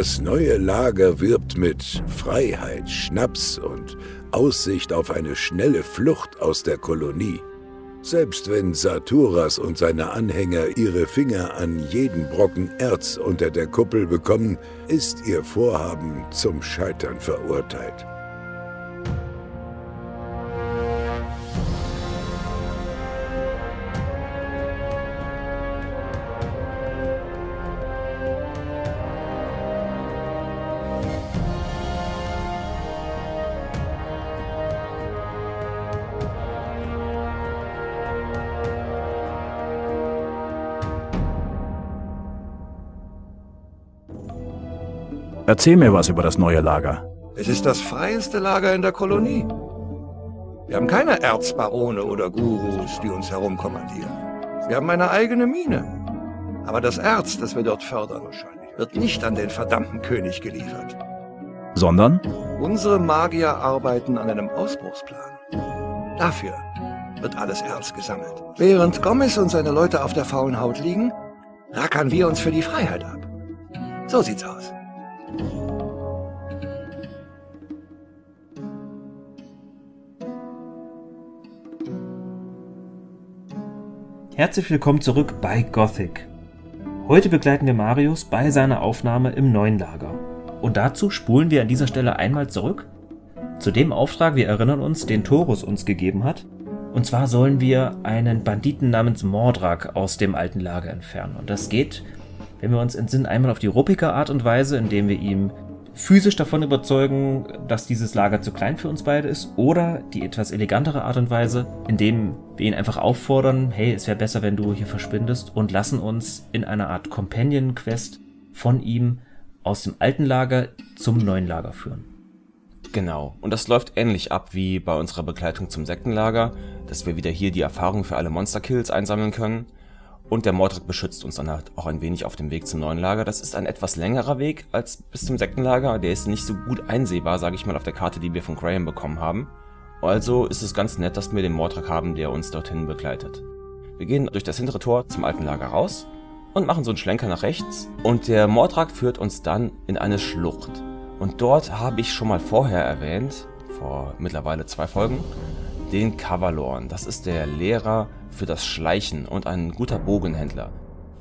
Das neue Lager wirbt mit Freiheit, Schnaps und Aussicht auf eine schnelle Flucht aus der Kolonie. Selbst wenn Saturas und seine Anhänger ihre Finger an jeden Brocken Erz unter der Kuppel bekommen, ist ihr Vorhaben zum Scheitern verurteilt. Erzähl mir was über das neue Lager. Es ist das freieste Lager in der Kolonie. Wir haben keine Erzbarone oder Gurus, die uns herumkommandieren. Wir haben eine eigene Mine. Aber das Erz, das wir dort fördern wahrscheinlich, wird nicht an den verdammten König geliefert. Sondern? Unsere Magier arbeiten an einem Ausbruchsplan. Dafür wird alles Erz gesammelt. Während Gomez und seine Leute auf der faulen Haut liegen, rackern wir uns für die Freiheit ab. So sieht's aus. Herzlich willkommen zurück bei Gothic. Heute begleiten wir Marius bei seiner Aufnahme im neuen Lager. Und dazu spulen wir an dieser Stelle einmal zurück zu dem Auftrag, wir erinnern uns, den Torus uns gegeben hat. Und zwar sollen wir einen Banditen namens Mordrak aus dem alten Lager entfernen. Und das geht, wenn wir uns entsinnen, einmal auf die ruppige Art und Weise, indem wir ihm physisch davon überzeugen, dass dieses Lager zu klein für uns beide ist, oder die etwas elegantere Art und Weise, indem wir ihn einfach auffordern, hey, es wäre besser, wenn du hier verschwindest und lassen uns in einer Art Companion-Quest von ihm aus dem alten Lager zum neuen Lager führen. Genau, und das läuft ähnlich ab wie bei unserer Begleitung zum Sektenlager, dass wir wieder hier die Erfahrung für alle Monster-Kills einsammeln können und der Mordrak beschützt uns dann halt auch ein wenig auf dem Weg zum neuen Lager. Das ist ein etwas längerer Weg als bis zum Sektenlager. Der ist nicht so gut einsehbar, sage ich mal, auf der Karte, die wir von Graham bekommen haben. Also ist es ganz nett, dass wir den Mordrak haben, der uns dorthin begleitet. Wir gehen durch das hintere Tor zum alten Lager raus und machen so einen Schlenker nach rechts. Und der Mordrak führt uns dann in eine Schlucht. Und dort habe ich schon mal vorher erwähnt, vor mittlerweile zwei Folgen, den Kavalorn. Das ist der Lehrer für das Schleichen und ein guter Bogenhändler.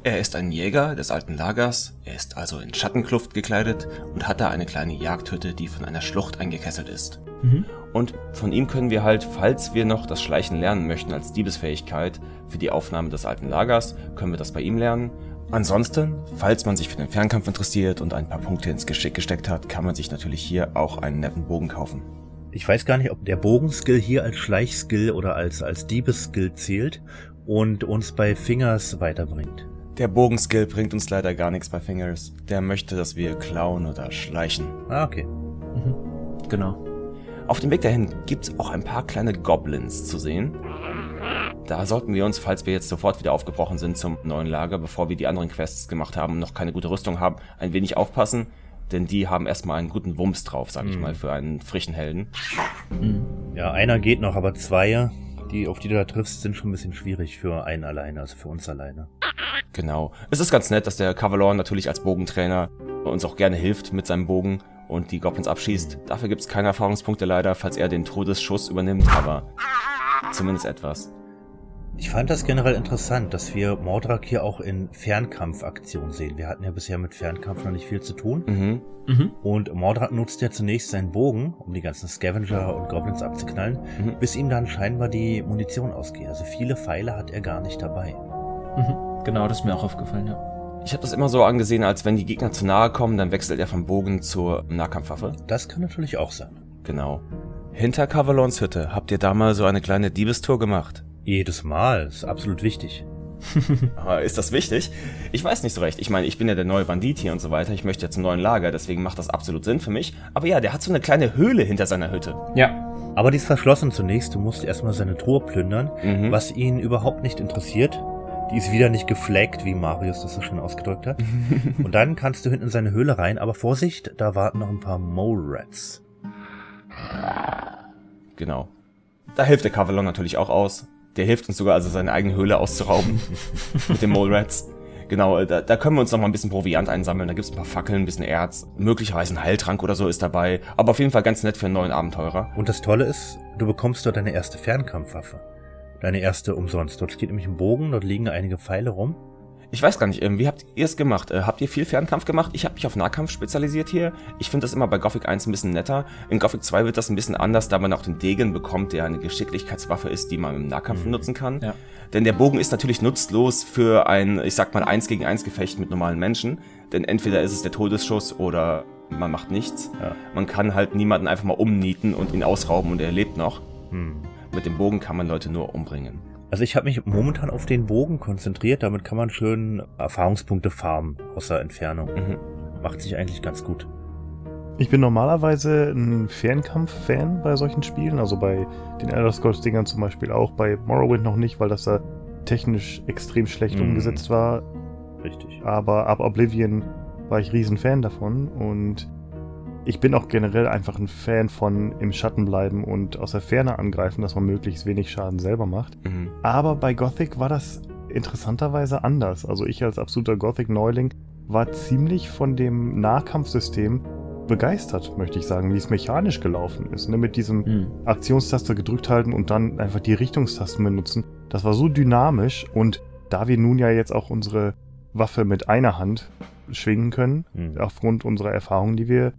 Er ist ein Jäger des alten Lagers, er ist also in Schattenkluft gekleidet und hat da eine kleine Jagdhütte, die von einer Schlucht eingekesselt ist. Mhm. Und von ihm können wir halt, falls wir noch das Schleichen lernen möchten als Diebesfähigkeit für die Aufnahme des alten Lagers, können wir das bei ihm lernen. Ansonsten, falls man sich für den Fernkampf interessiert und ein paar Punkte ins Geschick gesteckt hat, kann man sich natürlich hier auch einen netten Bogen kaufen. Ich weiß gar nicht, ob der Bogenskill hier als Schleichskill oder als, als Diebesskill zählt und uns bei Fingers weiterbringt. Der Bogenskill bringt uns leider gar nichts bei Fingers. Der möchte, dass wir klauen oder schleichen. Ah, okay. Mhm. Genau. Auf dem Weg dahin gibt's auch ein paar kleine Goblins zu sehen. Da sollten wir uns, falls wir jetzt sofort wieder aufgebrochen sind zum neuen Lager, bevor wir die anderen Quests gemacht haben und noch keine gute Rüstung haben, ein wenig aufpassen denn die haben erstmal einen guten Wumms drauf, sag ich mhm. mal, für einen frischen Helden. Mhm. Ja, einer geht noch, aber zwei, die, auf die du da triffst, sind schon ein bisschen schwierig für einen alleine, also für uns alleine. Genau. Es ist ganz nett, dass der Cavalor natürlich als Bogentrainer uns auch gerne hilft mit seinem Bogen und die Goblins abschießt. Dafür gibt's keine Erfahrungspunkte leider, falls er den Todesschuss übernimmt, aber zumindest etwas. Ich fand das generell interessant, dass wir Mordrak hier auch in Fernkampfaktionen sehen. Wir hatten ja bisher mit Fernkampf noch nicht viel zu tun. Mhm. Mhm. Und Mordrak nutzt ja zunächst seinen Bogen, um die ganzen Scavenger und Goblins abzuknallen, mhm. bis ihm dann scheinbar die Munition ausgeht. Also viele Pfeile hat er gar nicht dabei. Mhm. Genau, das ist mir auch aufgefallen, ja. Ich habe das immer so angesehen, als wenn die Gegner zu nahe kommen, dann wechselt er vom Bogen zur Nahkampfwaffe. Das kann natürlich auch sein. Genau. Hinter Cavalons Hütte habt ihr da mal so eine kleine Diebestour gemacht? Jedes Mal, ist absolut wichtig. ist das wichtig? Ich weiß nicht so recht. Ich meine, ich bin ja der neue Bandit hier und so weiter. Ich möchte ja zum neuen Lager, deswegen macht das absolut Sinn für mich. Aber ja, der hat so eine kleine Höhle hinter seiner Hütte. Ja. Aber die ist verschlossen zunächst. Du musst erstmal seine Truhe plündern, mhm. was ihn überhaupt nicht interessiert. Die ist wieder nicht geflaggt, wie Marius das so schön ausgedrückt hat. und dann kannst du hinten in seine Höhle rein, aber Vorsicht, da warten noch ein paar Mole Rats. Genau. Da hilft der Cavalon natürlich auch aus. Der hilft uns sogar also seine eigene Höhle auszurauben. mit den Mole Rats. Genau, da, da können wir uns noch mal ein bisschen Proviant einsammeln. Da gibt's ein paar Fackeln, ein bisschen Erz, möglicherweise ein Heiltrank oder so ist dabei. Aber auf jeden Fall ganz nett für einen neuen Abenteurer. Und das Tolle ist, du bekommst dort deine erste Fernkampfwaffe. Deine erste umsonst. Dort steht nämlich ein Bogen, dort liegen einige Pfeile rum. Ich weiß gar nicht, ähm, wie habt ihr es gemacht? Äh, habt ihr viel Fernkampf gemacht? Ich habe mich auf Nahkampf spezialisiert hier. Ich finde das immer bei Gothic 1 ein bisschen netter. In Gothic 2 wird das ein bisschen anders, da man auch den Degen bekommt, der eine Geschicklichkeitswaffe ist, die man im Nahkampf mhm. nutzen kann. Ja. Denn der Bogen ist natürlich nutzlos für ein, ich sag mal, 1 gegen 1 Gefecht mit normalen Menschen. Denn entweder ist es der Todesschuss oder man macht nichts. Ja. Man kann halt niemanden einfach mal umnieten und ihn ausrauben und er lebt noch. Mhm. Mit dem Bogen kann man Leute nur umbringen. Also ich habe mich momentan auf den Bogen konzentriert, damit kann man schön Erfahrungspunkte farmen aus der Entfernung. Mhm. Macht sich eigentlich ganz gut. Ich bin normalerweise ein Fernkampf-Fan bei solchen Spielen, also bei den Elder Scrolls-Dingern zum Beispiel auch, bei Morrowind noch nicht, weil das da technisch extrem schlecht mhm. umgesetzt war. Richtig. Aber ab Oblivion war ich riesen Fan davon und ich bin auch generell einfach ein Fan von im Schatten bleiben und aus der Ferne angreifen, dass man möglichst wenig Schaden selber macht. Mhm. Aber bei Gothic war das interessanterweise anders. Also ich als absoluter Gothic-Neuling war ziemlich von dem Nahkampfsystem begeistert, möchte ich sagen, wie es mechanisch gelaufen ist. Ne? Mit diesem mhm. Aktionstaste gedrückt halten und dann einfach die Richtungstasten benutzen. Das war so dynamisch und da wir nun ja jetzt auch unsere Waffe mit einer Hand schwingen können, mhm. aufgrund unserer Erfahrungen, die wir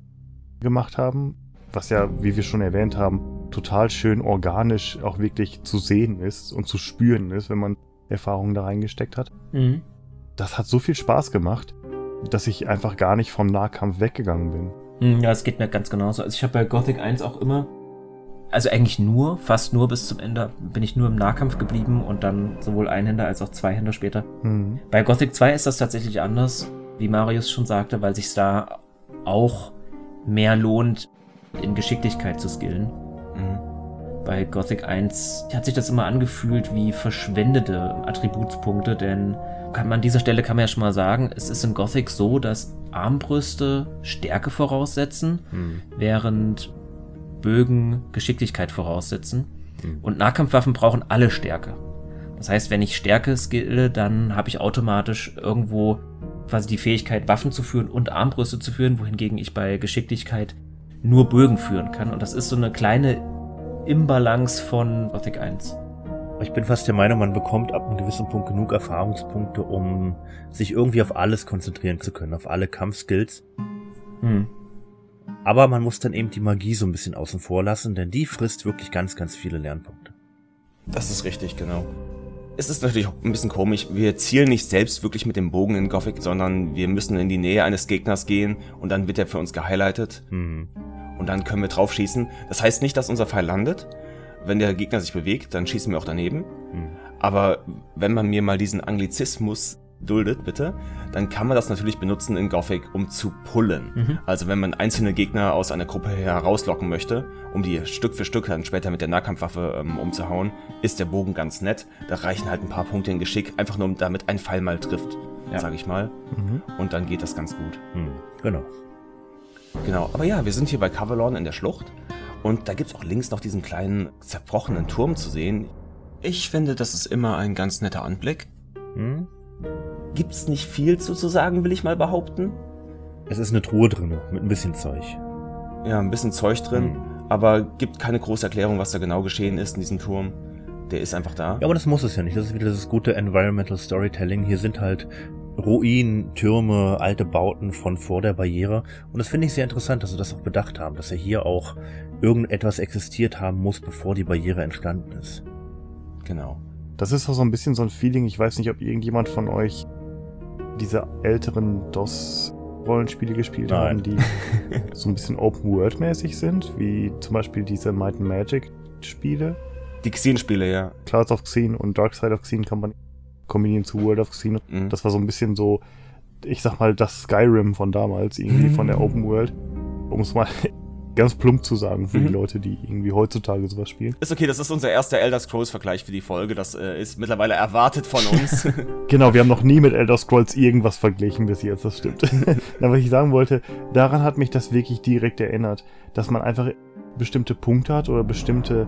gemacht haben, was ja, wie wir schon erwähnt haben, total schön organisch auch wirklich zu sehen ist und zu spüren ist, wenn man Erfahrungen da reingesteckt hat. Mhm. Das hat so viel Spaß gemacht, dass ich einfach gar nicht vom Nahkampf weggegangen bin. Mhm, ja, es geht mir ganz genauso. Also ich habe bei Gothic 1 auch immer, also eigentlich nur, fast nur bis zum Ende, bin ich nur im Nahkampf geblieben und dann sowohl Einhänder als auch Zweihänder später. Mhm. Bei Gothic 2 ist das tatsächlich anders, wie Marius schon sagte, weil sich da auch mehr lohnt, in Geschicklichkeit zu skillen. Mhm. Bei Gothic 1 hat sich das immer angefühlt wie verschwendete Attributspunkte, denn kann man an dieser Stelle kann man ja schon mal sagen, es ist in Gothic so, dass Armbrüste Stärke voraussetzen, mhm. während Bögen Geschicklichkeit voraussetzen. Mhm. Und Nahkampfwaffen brauchen alle Stärke. Das heißt, wenn ich Stärke skille, dann habe ich automatisch irgendwo quasi die Fähigkeit, Waffen zu führen und Armbrüste zu führen, wohingegen ich bei Geschicklichkeit nur Bögen führen kann. Und das ist so eine kleine Imbalance von Gothic 1. Ich bin fast der Meinung, man bekommt ab einem gewissen Punkt genug Erfahrungspunkte, um sich irgendwie auf alles konzentrieren zu können, auf alle Kampfskills. Hm. Aber man muss dann eben die Magie so ein bisschen außen vor lassen, denn die frisst wirklich ganz, ganz viele Lernpunkte. Das ist richtig, genau es ist natürlich auch ein bisschen komisch. Wir zielen nicht selbst wirklich mit dem Bogen in Gothic, sondern wir müssen in die Nähe eines Gegners gehen und dann wird er für uns gehighlightet. Mhm. Und dann können wir drauf schießen. Das heißt nicht, dass unser Pfeil landet. Wenn der Gegner sich bewegt, dann schießen wir auch daneben. Mhm. Aber wenn man mir mal diesen Anglizismus duldet, bitte, dann kann man das natürlich benutzen in Gothic, um zu pullen. Mhm. Also wenn man einzelne Gegner aus einer Gruppe herauslocken möchte, um die Stück für Stück dann später mit der Nahkampfwaffe ähm, umzuhauen, ist der Bogen ganz nett. Da reichen halt ein paar Punkte in Geschick, einfach nur damit ein Pfeil mal trifft, ja. sag ich mal. Mhm. Und dann geht das ganz gut. Mhm. Genau. Genau, aber ja, wir sind hier bei Cavalon in der Schlucht. Und da gibt's auch links noch diesen kleinen zerbrochenen Turm zu sehen. Ich finde, das ist immer ein ganz netter Anblick. Hm? Gibt's nicht viel zu, zu sagen, will ich mal behaupten. Es ist eine Truhe drin, mit ein bisschen Zeug. Ja, ein bisschen Zeug drin, hm. aber gibt keine große Erklärung, was da genau geschehen ist in diesem Turm. Der ist einfach da. Ja, aber das muss es ja nicht. Das ist wieder das gute Environmental Storytelling. Hier sind halt Ruinen, Türme, alte Bauten von vor der Barriere. Und das finde ich sehr interessant, dass sie das auch bedacht haben, dass ja hier auch irgendetwas existiert haben muss, bevor die Barriere entstanden ist. Genau. Das ist auch so ein bisschen so ein Feeling. Ich weiß nicht, ob irgendjemand von euch diese älteren DOS-Rollenspiele gespielt Nein. haben, die so ein bisschen Open-World-mäßig sind, wie zum Beispiel diese Might and Magic-Spiele. Die Xen-Spiele, ja. Clouds of Xen und Dark Side of Xen kann man kombinieren zu World of Xen. Mhm. Das war so ein bisschen so, ich sag mal, das Skyrim von damals, irgendwie mhm. von der Open World. Um es mal ganz plump zu sagen für mhm. die Leute, die irgendwie heutzutage sowas spielen. Ist okay, das ist unser erster Elder Scrolls-Vergleich für die Folge. Das äh, ist mittlerweile erwartet von uns. genau, wir haben noch nie mit Elder Scrolls irgendwas verglichen bis jetzt, das stimmt. Na, was ich sagen wollte, daran hat mich das wirklich direkt erinnert, dass man einfach bestimmte Punkte hat oder bestimmte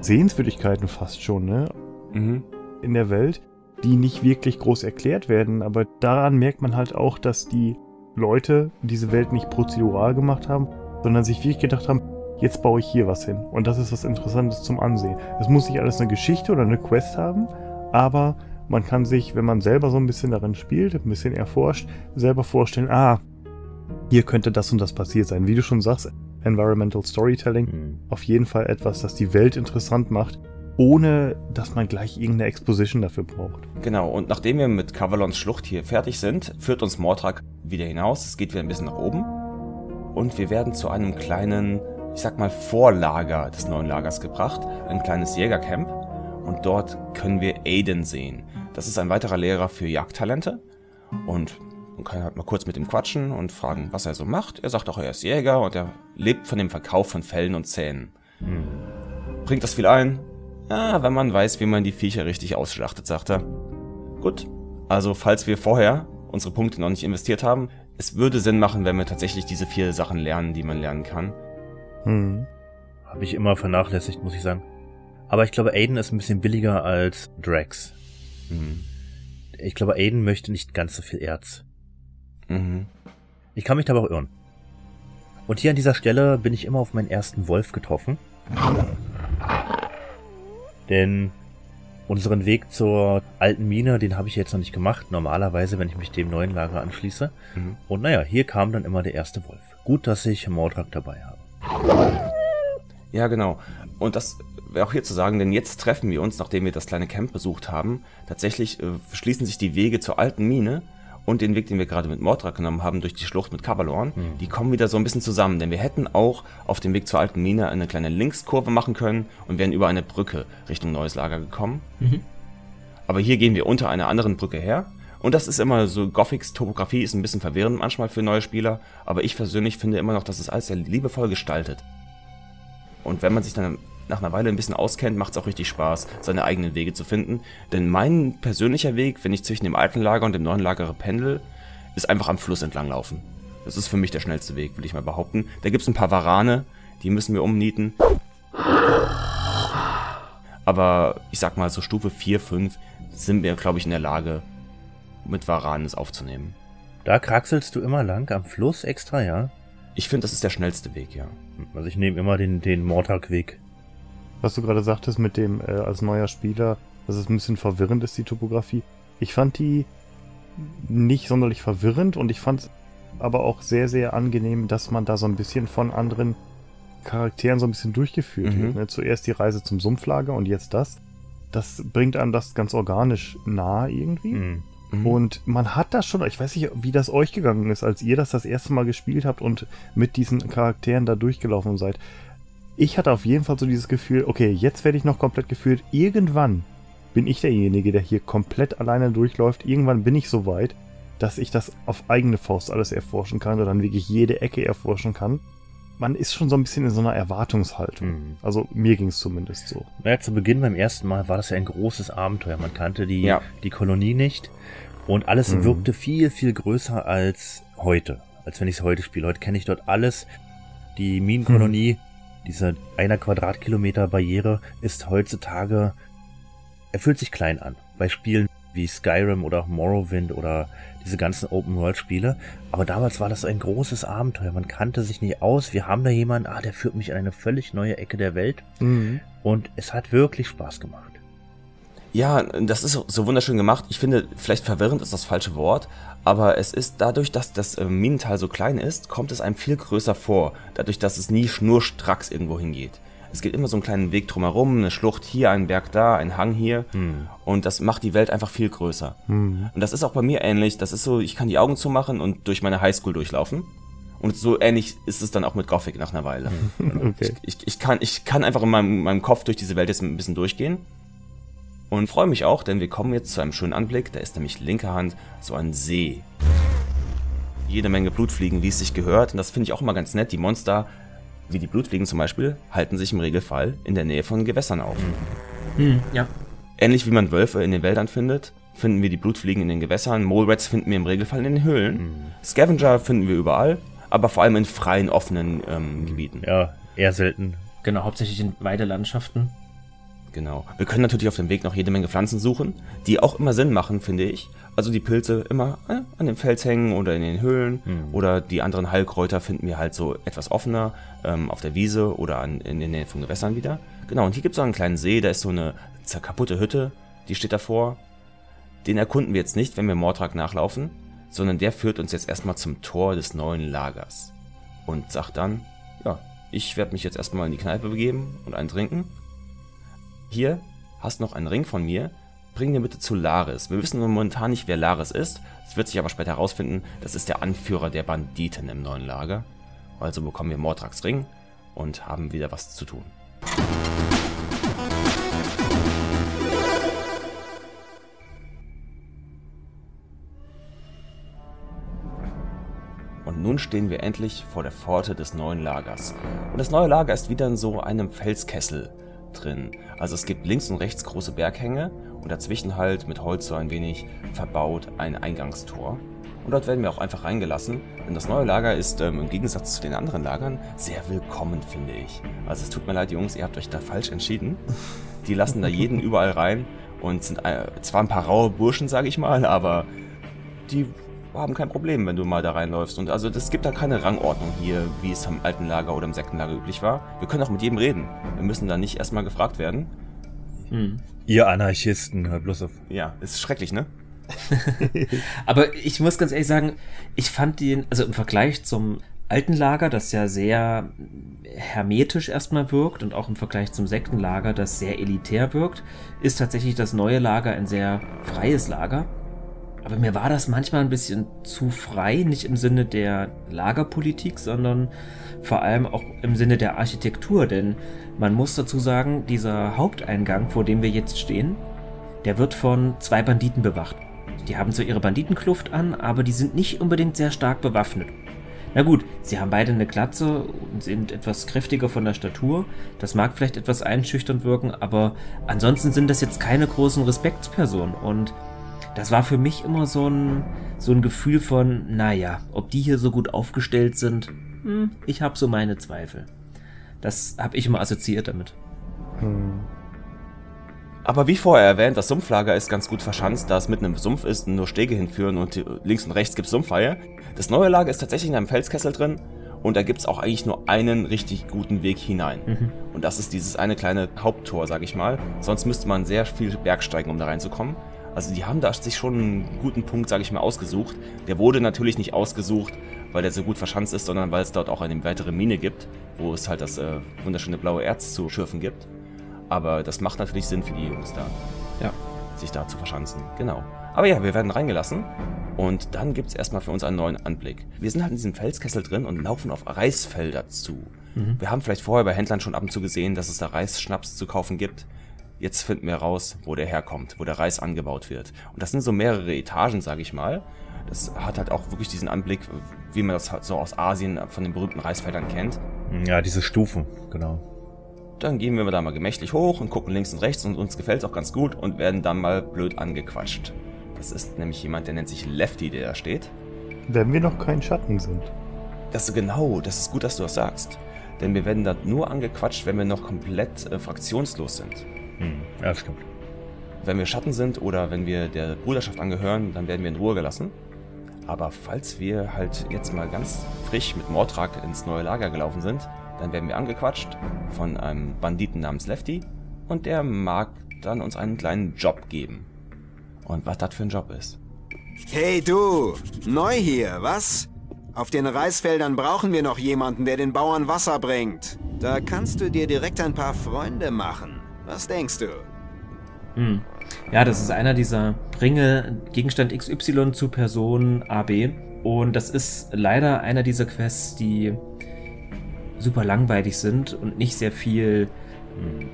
Sehenswürdigkeiten fast schon, ne? Mhm. In der Welt, die nicht wirklich groß erklärt werden, aber daran merkt man halt auch, dass die Leute diese Welt nicht prozedural gemacht haben, sondern sich wirklich gedacht haben, jetzt baue ich hier was hin. Und das ist was Interessantes zum Ansehen. Es muss nicht alles eine Geschichte oder eine Quest haben, aber man kann sich, wenn man selber so ein bisschen darin spielt, ein bisschen erforscht, selber vorstellen, ah, hier könnte das und das passiert sein. Wie du schon sagst, Environmental Storytelling, mhm. auf jeden Fall etwas, das die Welt interessant macht, ohne dass man gleich irgendeine Exposition dafür braucht. Genau, und nachdem wir mit Cavalons Schlucht hier fertig sind, führt uns Mordrak wieder hinaus. Es geht wieder ein bisschen nach oben. Und wir werden zu einem kleinen, ich sag mal, Vorlager des neuen Lagers gebracht. Ein kleines Jägercamp. Und dort können wir Aiden sehen. Das ist ein weiterer Lehrer für Jagdtalente. Und man kann halt mal kurz mit ihm quatschen und fragen, was er so macht. Er sagt auch, er ist Jäger und er lebt von dem Verkauf von Fellen und Zähnen. Hm. Bringt das viel ein? Ja, wenn man weiß, wie man die Viecher richtig ausschlachtet, sagt er. Gut, also falls wir vorher unsere Punkte noch nicht investiert haben, es würde Sinn machen, wenn wir tatsächlich diese vier Sachen lernen, die man lernen kann. Hm. Habe ich immer vernachlässigt, muss ich sagen. Aber ich glaube, Aiden ist ein bisschen billiger als Drax. Hm. Ich glaube, Aiden möchte nicht ganz so viel Erz. Mhm. Ich kann mich dabei auch irren. Und hier an dieser Stelle bin ich immer auf meinen ersten Wolf getroffen. Denn unseren Weg zur alten Mine, den habe ich jetzt noch nicht gemacht. Normalerweise, wenn ich mich dem neuen Lager anschließe. Mhm. Und naja, hier kam dann immer der erste Wolf. Gut, dass ich Mordrak dabei habe. Ja, genau. Und das wäre auch hier zu sagen, denn jetzt treffen wir uns, nachdem wir das kleine Camp besucht haben. Tatsächlich äh, schließen sich die Wege zur alten Mine und den Weg, den wir gerade mit Mordrak genommen haben, durch die Schlucht mit Kavalorn, mhm. die kommen wieder so ein bisschen zusammen. Denn wir hätten auch auf dem Weg zur alten Mine eine kleine Linkskurve machen können und wären über eine Brücke Richtung Neues Lager gekommen. Mhm. Aber hier gehen wir unter einer anderen Brücke her. Und das ist immer so, Gothics Topografie ist ein bisschen verwirrend manchmal für neue Spieler, aber ich persönlich finde immer noch, dass es alles sehr liebevoll gestaltet. Und wenn man sich dann nach einer Weile ein bisschen auskennt, macht es auch richtig Spaß, seine eigenen Wege zu finden. Denn mein persönlicher Weg, wenn ich zwischen dem alten Lager und dem neuen Lager pendel, ist einfach am Fluss entlang laufen. Das ist für mich der schnellste Weg, will ich mal behaupten. Da gibt es ein paar Warane, die müssen wir umnieten. Aber ich sag mal, so Stufe 4, 5 sind wir, glaube ich, in der Lage, mit Waranen es aufzunehmen. Da kraxelst du immer lang am Fluss extra, ja? Ich finde, das ist der schnellste Weg, ja. Also ich nehme immer den, den Mortag-Weg was du gerade sagtest mit dem äh, als neuer Spieler, dass es ein bisschen verwirrend ist, die Topografie. Ich fand die nicht sonderlich verwirrend und ich fand es aber auch sehr, sehr angenehm, dass man da so ein bisschen von anderen Charakteren so ein bisschen durchgeführt mhm. wird. Ne? Zuerst die Reise zum Sumpflager und jetzt das. Das bringt einem das ganz organisch nah irgendwie. Mhm. Mhm. Und man hat das schon, ich weiß nicht, wie das euch gegangen ist, als ihr das das erste Mal gespielt habt und mit diesen Charakteren da durchgelaufen seid ich hatte auf jeden Fall so dieses Gefühl, okay, jetzt werde ich noch komplett gefühlt. Irgendwann bin ich derjenige, der hier komplett alleine durchläuft. Irgendwann bin ich so weit, dass ich das auf eigene Faust alles erforschen kann oder dann wirklich jede Ecke erforschen kann. Man ist schon so ein bisschen in so einer Erwartungshaltung. Mhm. Also mir ging es zumindest so. Naja, zu Beginn beim ersten Mal war das ja ein großes Abenteuer. Man kannte die, ja. die Kolonie nicht und alles mhm. wirkte viel, viel größer als heute. Als wenn ich es heute spiele. Heute kenne ich dort alles. Die Minenkolonie mhm diese einer Quadratkilometer Barriere ist heutzutage, er fühlt sich klein an. Bei Spielen wie Skyrim oder Morrowind oder diese ganzen Open-World-Spiele. Aber damals war das ein großes Abenteuer. Man kannte sich nicht aus. Wir haben da jemanden, ah, der führt mich in eine völlig neue Ecke der Welt. Mhm. Und es hat wirklich Spaß gemacht. Ja, das ist so wunderschön gemacht. Ich finde, vielleicht verwirrend ist das falsche Wort, aber es ist dadurch, dass das äh, Minental so klein ist, kommt es einem viel größer vor. Dadurch, dass es nie schnurstracks irgendwo hingeht. Es gibt immer so einen kleinen Weg drumherum, eine Schlucht hier, ein Berg da, ein Hang hier. Hm. Und das macht die Welt einfach viel größer. Hm. Und das ist auch bei mir ähnlich. Das ist so, ich kann die Augen zumachen und durch meine Highschool durchlaufen. Und so ähnlich ist es dann auch mit Gothic nach einer Weile. okay. ich, ich, ich, kann, ich kann einfach in meinem, meinem Kopf durch diese Welt jetzt ein bisschen durchgehen. Und freue mich auch, denn wir kommen jetzt zu einem schönen Anblick. Da ist nämlich linker Hand so ein See. Jede Menge Blutfliegen, wie es sich gehört. Und das finde ich auch immer ganz nett. Die Monster, wie die Blutfliegen zum Beispiel, halten sich im Regelfall in der Nähe von Gewässern auf. Hm, ja. Ähnlich wie man Wölfe in den Wäldern findet, finden wir die Blutfliegen in den Gewässern. Mole finden wir im Regelfall in den Höhlen. Mhm. Scavenger finden wir überall, aber vor allem in freien, offenen ähm, Gebieten. Ja, eher selten. Genau, hauptsächlich in Weidelandschaften. Genau. Wir können natürlich auf dem Weg noch jede Menge Pflanzen suchen, die auch immer Sinn machen, finde ich. Also die Pilze immer äh, an dem Fels hängen oder in den Höhlen mhm. oder die anderen Heilkräuter finden wir halt so etwas offener ähm, auf der Wiese oder an, in der Nähe von Gewässern wieder. Genau, und hier gibt es so einen kleinen See, da ist so eine kaputte Hütte, die steht davor. Den erkunden wir jetzt nicht, wenn wir Mordrak nachlaufen, sondern der führt uns jetzt erstmal zum Tor des neuen Lagers und sagt dann, ja, ich werde mich jetzt erstmal in die Kneipe begeben und einen trinken. Hier hast noch einen Ring von mir, bring den bitte zu Laris. Wir wissen momentan nicht, wer Laris ist. Es wird sich aber später herausfinden, das ist der Anführer der Banditen im neuen Lager. Also bekommen wir Mordraks Ring und haben wieder was zu tun. Und nun stehen wir endlich vor der Pforte des neuen Lagers. Und das neue Lager ist wieder in so einem Felskessel drin. Also es gibt links und rechts große Berghänge und dazwischen halt mit Holz so ein wenig verbaut ein Eingangstor. Und dort werden wir auch einfach reingelassen, denn das neue Lager ist ähm, im Gegensatz zu den anderen Lagern sehr willkommen, finde ich. Also es tut mir leid, Jungs, ihr habt euch da falsch entschieden. Die lassen da jeden überall rein und sind äh, zwar ein paar raue Burschen, sage ich mal, aber die haben kein Problem, wenn du mal da reinläufst. Und also es gibt da keine Rangordnung hier, wie es am alten Lager oder im Sektenlager üblich war. Wir können auch mit jedem reden. Wir müssen da nicht erstmal gefragt werden. Hm. Ihr Anarchisten, hör bloß auf. Ja, ist schrecklich, ne? Aber ich muss ganz ehrlich sagen, ich fand den, also im Vergleich zum alten Lager, das ja sehr hermetisch erstmal wirkt und auch im Vergleich zum Sektenlager, das sehr elitär wirkt, ist tatsächlich das neue Lager ein sehr freies Lager. Aber mir war das manchmal ein bisschen zu frei, nicht im Sinne der Lagerpolitik, sondern vor allem auch im Sinne der Architektur, denn man muss dazu sagen, dieser Haupteingang, vor dem wir jetzt stehen, der wird von zwei Banditen bewacht. Die haben so ihre Banditenkluft an, aber die sind nicht unbedingt sehr stark bewaffnet. Na gut, sie haben beide eine Glatze und sind etwas kräftiger von der Statur. Das mag vielleicht etwas einschüchternd wirken, aber ansonsten sind das jetzt keine großen Respektspersonen. Und das war für mich immer so ein, so ein Gefühl von, naja, ob die hier so gut aufgestellt sind, hm, ich habe so meine Zweifel. Das habe ich immer assoziiert damit. Hm. Aber wie vorher erwähnt, das Sumpflager ist ganz gut verschanzt, da es mitten im Sumpf ist und nur Stege hinführen und links und rechts gibt es Sumpfhaie. Das neue Lager ist tatsächlich in einem Felskessel drin und da gibt es auch eigentlich nur einen richtig guten Weg hinein. Mhm. Und das ist dieses eine kleine Haupttor, sag ich mal. Sonst müsste man sehr viel bergsteigen, um da reinzukommen. Also die haben da sich schon einen guten Punkt, sage ich mal, ausgesucht. Der wurde natürlich nicht ausgesucht, weil der so gut verschanzt ist, sondern weil es dort auch eine weitere Mine gibt, wo es halt das äh, wunderschöne blaue Erz zu schürfen gibt. Aber das macht natürlich Sinn für die Jungs da. Ja. Sich da zu verschanzen. Genau. Aber ja, wir werden reingelassen. Und dann gibt es erstmal für uns einen neuen Anblick. Wir sind halt in diesem Felskessel drin und laufen auf Reisfelder zu. Mhm. Wir haben vielleicht vorher bei Händlern schon ab und zu gesehen, dass es da Reisschnaps zu kaufen gibt. Jetzt finden wir raus, wo der herkommt, wo der Reis angebaut wird. Und das sind so mehrere Etagen, sage ich mal. Das hat halt auch wirklich diesen Anblick, wie man das halt so aus Asien von den berühmten Reisfeldern kennt. Ja, diese Stufen, genau. Dann gehen wir da mal gemächlich hoch und gucken links und rechts und uns gefällt es auch ganz gut und werden dann mal blöd angequatscht. Das ist nämlich jemand, der nennt sich Lefty, der da steht. Wenn wir noch kein Schatten sind. Das ist genau, das ist gut, dass du das sagst. Denn wir werden da nur angequatscht, wenn wir noch komplett äh, fraktionslos sind. Hm, ja, stimmt. Wenn wir Schatten sind oder wenn wir der Bruderschaft angehören, dann werden wir in Ruhe gelassen. Aber falls wir halt jetzt mal ganz frisch mit Mordrak ins neue Lager gelaufen sind, dann werden wir angequatscht von einem Banditen namens Lefty und der mag dann uns einen kleinen Job geben. Und was das für ein Job ist. Hey du, neu hier, was? Auf den Reisfeldern brauchen wir noch jemanden, der den Bauern Wasser bringt. Da kannst du dir direkt ein paar Freunde machen. Was denkst du? Hm. Ja, das ist einer dieser Bringe Gegenstand XY zu Person AB. Und das ist leider einer dieser Quests, die super langweilig sind und nicht sehr viel hm,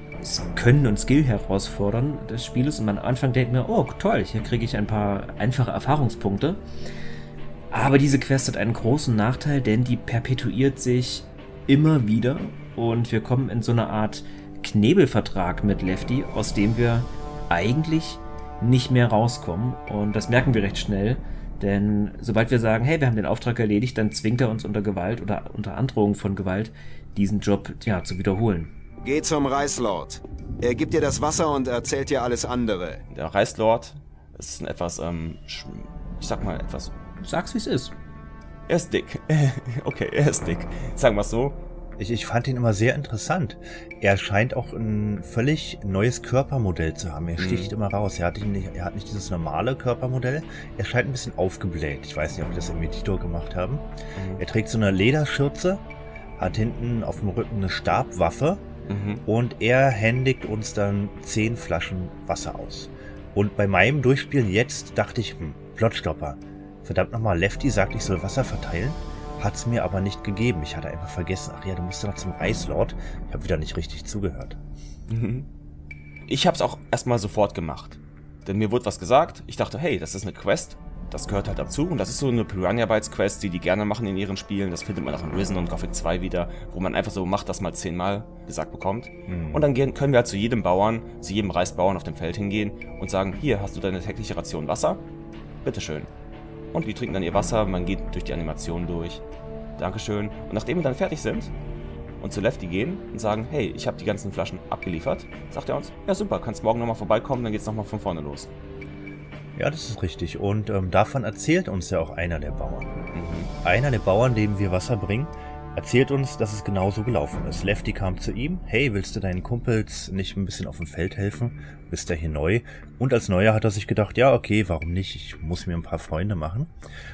Können und Skill herausfordern des Spieles. Und man am Anfang denkt mir, oh toll, hier kriege ich ein paar einfache Erfahrungspunkte. Aber diese Quest hat einen großen Nachteil, denn die perpetuiert sich immer wieder und wir kommen in so eine Art Knebelvertrag mit Lefty, aus dem wir eigentlich nicht mehr rauskommen. Und das merken wir recht schnell. Denn sobald wir sagen, hey, wir haben den Auftrag erledigt, dann zwingt er uns unter Gewalt oder unter Androhung von Gewalt, diesen Job ja, zu wiederholen. Geh zum Reichslord. Er gibt dir das Wasser und erzählt dir alles andere. Der Reichslord ist ein etwas, ähm, ich sag mal etwas. Sag's, wie es ist. Er ist dick. okay, er ist dick. Sagen wir so. Ich, ich fand ihn immer sehr interessant. Er scheint auch ein völlig neues Körpermodell zu haben. Er sticht mhm. immer raus. Er hat, nicht, er hat nicht dieses normale Körpermodell. Er scheint ein bisschen aufgebläht. Ich weiß nicht, ob wir das im Editor gemacht haben. Mhm. Er trägt so eine Lederschürze, hat hinten auf dem Rücken eine Stabwaffe mhm. und er händigt uns dann zehn Flaschen Wasser aus. Und bei meinem Durchspielen jetzt dachte ich, hm, Plotstopper. Verdammt nochmal, Lefty sagt, ich soll Wasser verteilen hat es mir aber nicht gegeben. Ich hatte einfach vergessen, ach ja, du musst ja noch zum Reislord. Ich habe wieder nicht richtig zugehört. Mhm. Ich habe es auch erstmal sofort gemacht. Denn mir wurde was gesagt. Ich dachte, hey, das ist eine Quest. Das gehört halt dazu. Und das ist so eine Piranha Bytes Quest, die die gerne machen in ihren Spielen. Das findet man auch in Risen und Gothic 2 wieder, wo man einfach so macht, das mal zehnmal gesagt bekommt. Mhm. Und dann gehen, können wir halt zu jedem Bauern, zu jedem Reisbauern auf dem Feld hingehen und sagen, hier hast du deine tägliche Ration Wasser. Bitteschön. Und die trinken dann ihr Wasser, man geht durch die Animation durch. Dankeschön. Und nachdem wir dann fertig sind und zu Lefty gehen und sagen, hey, ich habe die ganzen Flaschen abgeliefert, sagt er uns, ja super, kannst morgen nochmal vorbeikommen, dann geht's nochmal von vorne los. Ja, das ist richtig. Und ähm, davon erzählt uns ja auch einer der Bauern. Mhm. Einer der Bauern, dem wir Wasser bringen, erzählt uns, dass es genauso gelaufen ist. Lefty kam zu ihm, hey, willst du deinen Kumpels nicht ein bisschen auf dem Feld helfen? Bist ja hier neu. Und als Neuer hat er sich gedacht, ja, okay, warum nicht? Ich muss mir ein paar Freunde machen.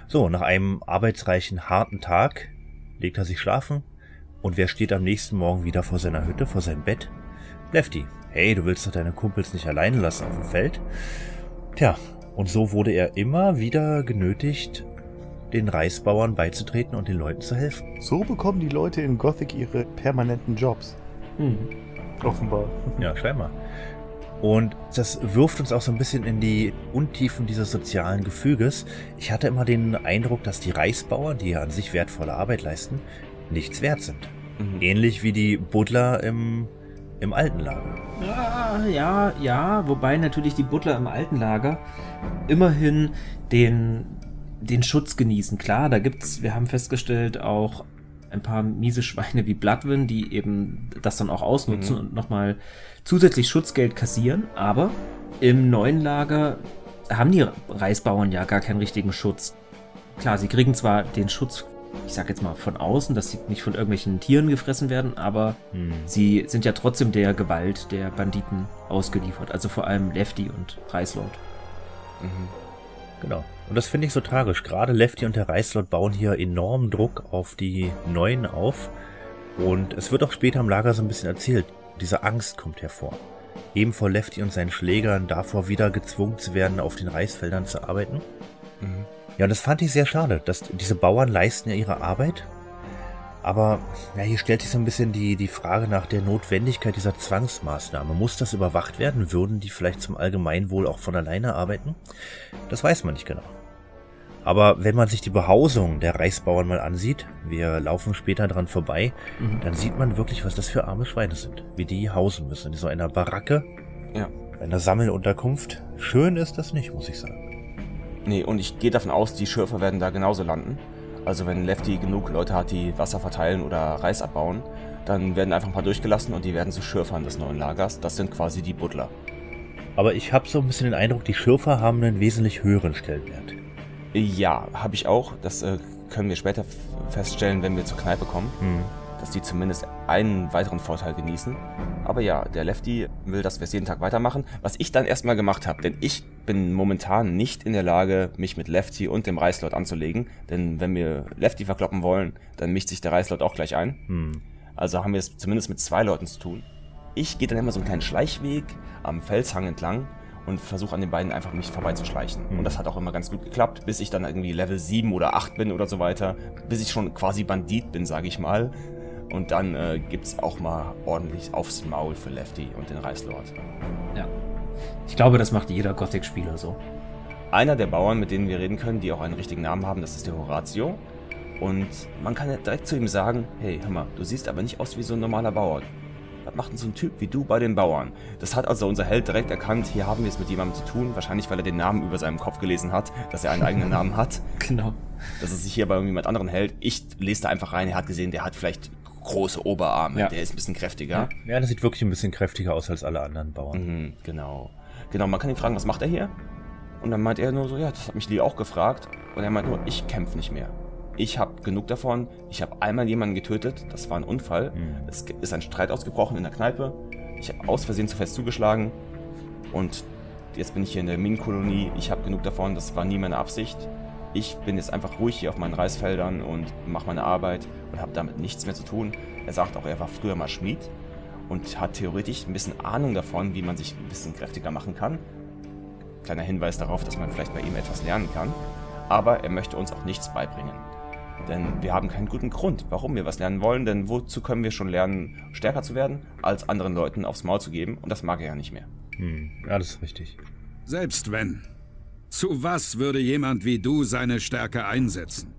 So, nach einem arbeitsreichen, harten Tag legt er sich schlafen. Und wer steht am nächsten Morgen wieder vor seiner Hütte, vor seinem Bett? Lefty. Hey, du willst doch deine Kumpels nicht alleine lassen auf dem Feld? Tja, und so wurde er immer wieder genötigt, den Reisbauern beizutreten und den Leuten zu helfen. So bekommen die Leute in Gothic ihre permanenten Jobs. Mhm. Offenbar. Ja, scheinbar. Und das wirft uns auch so ein bisschen in die Untiefen dieses sozialen Gefüges. Ich hatte immer den Eindruck, dass die Reisbauern, die ja an sich wertvolle Arbeit leisten, nichts wert sind. Mhm. Ähnlich wie die Buddler im, im alten Lager. Ja, ja, ja, wobei natürlich die Butler im alten Lager immerhin den, den Schutz genießen. Klar, da gibt's, wir haben festgestellt, auch ein paar miese Schweine wie Bloodwin, die eben das dann auch ausnutzen mhm. und nochmal zusätzlich Schutzgeld kassieren. Aber im neuen Lager haben die Reisbauern ja gar keinen richtigen Schutz. Klar, sie kriegen zwar den Schutz, ich sag jetzt mal von außen, dass sie nicht von irgendwelchen Tieren gefressen werden, aber mhm. sie sind ja trotzdem der Gewalt der Banditen ausgeliefert. Also vor allem Lefty und Reislord. Mhm. Genau. Und das finde ich so tragisch. Gerade Lefty und der Reislord bauen hier enormen Druck auf die Neuen auf. Und es wird auch später im Lager so ein bisschen erzählt. Diese Angst kommt hervor. Eben vor Lefty und seinen Schlägern davor wieder gezwungen zu werden, auf den Reisfeldern zu arbeiten. Mhm. Ja, und das fand ich sehr schade, dass diese Bauern leisten ja ihre Arbeit aber ja, hier stellt sich so ein bisschen die, die Frage nach der Notwendigkeit dieser Zwangsmaßnahme. Muss das überwacht werden? Würden die vielleicht zum Allgemeinwohl auch von alleine arbeiten? Das weiß man nicht genau. Aber wenn man sich die Behausung der Reichsbauern mal ansieht, wir laufen später dran vorbei, mhm. dann sieht man wirklich, was das für arme Schweine sind. Wie die hausen müssen. In so einer Baracke, ja. einer Sammelunterkunft. Schön ist das nicht, muss ich sagen. Nee, und ich gehe davon aus, die Schürfer werden da genauso landen. Also wenn Lefty genug Leute hat, die Wasser verteilen oder Reis abbauen, dann werden einfach ein paar durchgelassen und die werden zu Schürfern des neuen Lagers. Das sind quasi die Butler. Aber ich habe so ein bisschen den Eindruck, die Schürfer haben einen wesentlich höheren Stellenwert. Ja, habe ich auch. Das äh, können wir später feststellen, wenn wir zur Kneipe kommen. Hm dass die zumindest einen weiteren Vorteil genießen. Aber ja, der Lefty will, dass wir es jeden Tag weitermachen, was ich dann erstmal gemacht habe, denn ich bin momentan nicht in der Lage, mich mit Lefty und dem Reislord anzulegen, denn wenn wir Lefty verkloppen wollen, dann mischt sich der Reislord auch gleich ein. Hm. Also haben wir es zumindest mit zwei Leuten zu tun. Ich gehe dann immer so einen kleinen Schleichweg am Felshang entlang und versuche an den beiden einfach mich vorbeizuschleichen. Mhm. Und das hat auch immer ganz gut geklappt, bis ich dann irgendwie Level 7 oder 8 bin oder so weiter, bis ich schon quasi Bandit bin, sage ich mal. Und dann äh, es auch mal ordentlich aufs Maul für Lefty und den Reislord. Ja. Ich glaube, das macht jeder Gothic-Spieler so. Einer der Bauern, mit denen wir reden können, die auch einen richtigen Namen haben, das ist der Horatio. Und man kann direkt zu ihm sagen, hey, hör mal, du siehst aber nicht aus wie so ein normaler Bauer. Was macht denn so ein Typ wie du bei den Bauern? Das hat also unser Held direkt erkannt, hier haben wir es mit jemandem zu tun, wahrscheinlich weil er den Namen über seinem Kopf gelesen hat, dass er einen eigenen Namen hat. Genau. Dass er sich hier bei jemand anderen hält. Ich lese da einfach rein, er hat gesehen, der hat vielleicht große Oberarme. Ja. Der ist ein bisschen kräftiger. Ja. ja, der sieht wirklich ein bisschen kräftiger aus als alle anderen Bauern. Mhm, genau. Genau, man kann ihn fragen, was macht er hier? Und dann meint er nur so, ja, das hat mich Lee auch gefragt. Und er meint nur, ich kämpfe nicht mehr. Ich habe genug davon. Ich habe einmal jemanden getötet. Das war ein Unfall. Mhm. Es ist ein Streit ausgebrochen in der Kneipe. Ich habe aus Versehen zu fest zugeschlagen. Und jetzt bin ich hier in der Minenkolonie. Ich habe genug davon. Das war nie meine Absicht. Ich bin jetzt einfach ruhig hier auf meinen Reisfeldern und mache meine Arbeit und habe damit nichts mehr zu tun. Er sagt auch, er war früher mal Schmied und hat theoretisch ein bisschen Ahnung davon, wie man sich ein bisschen kräftiger machen kann. Kleiner Hinweis darauf, dass man vielleicht bei ihm etwas lernen kann. Aber er möchte uns auch nichts beibringen. Denn wir haben keinen guten Grund, warum wir was lernen wollen, denn wozu können wir schon lernen, stärker zu werden, als anderen Leuten aufs Maul zu geben? Und das mag er ja nicht mehr. Hm, ja, das ist richtig. Selbst wenn. Zu was würde jemand wie du seine Stärke einsetzen?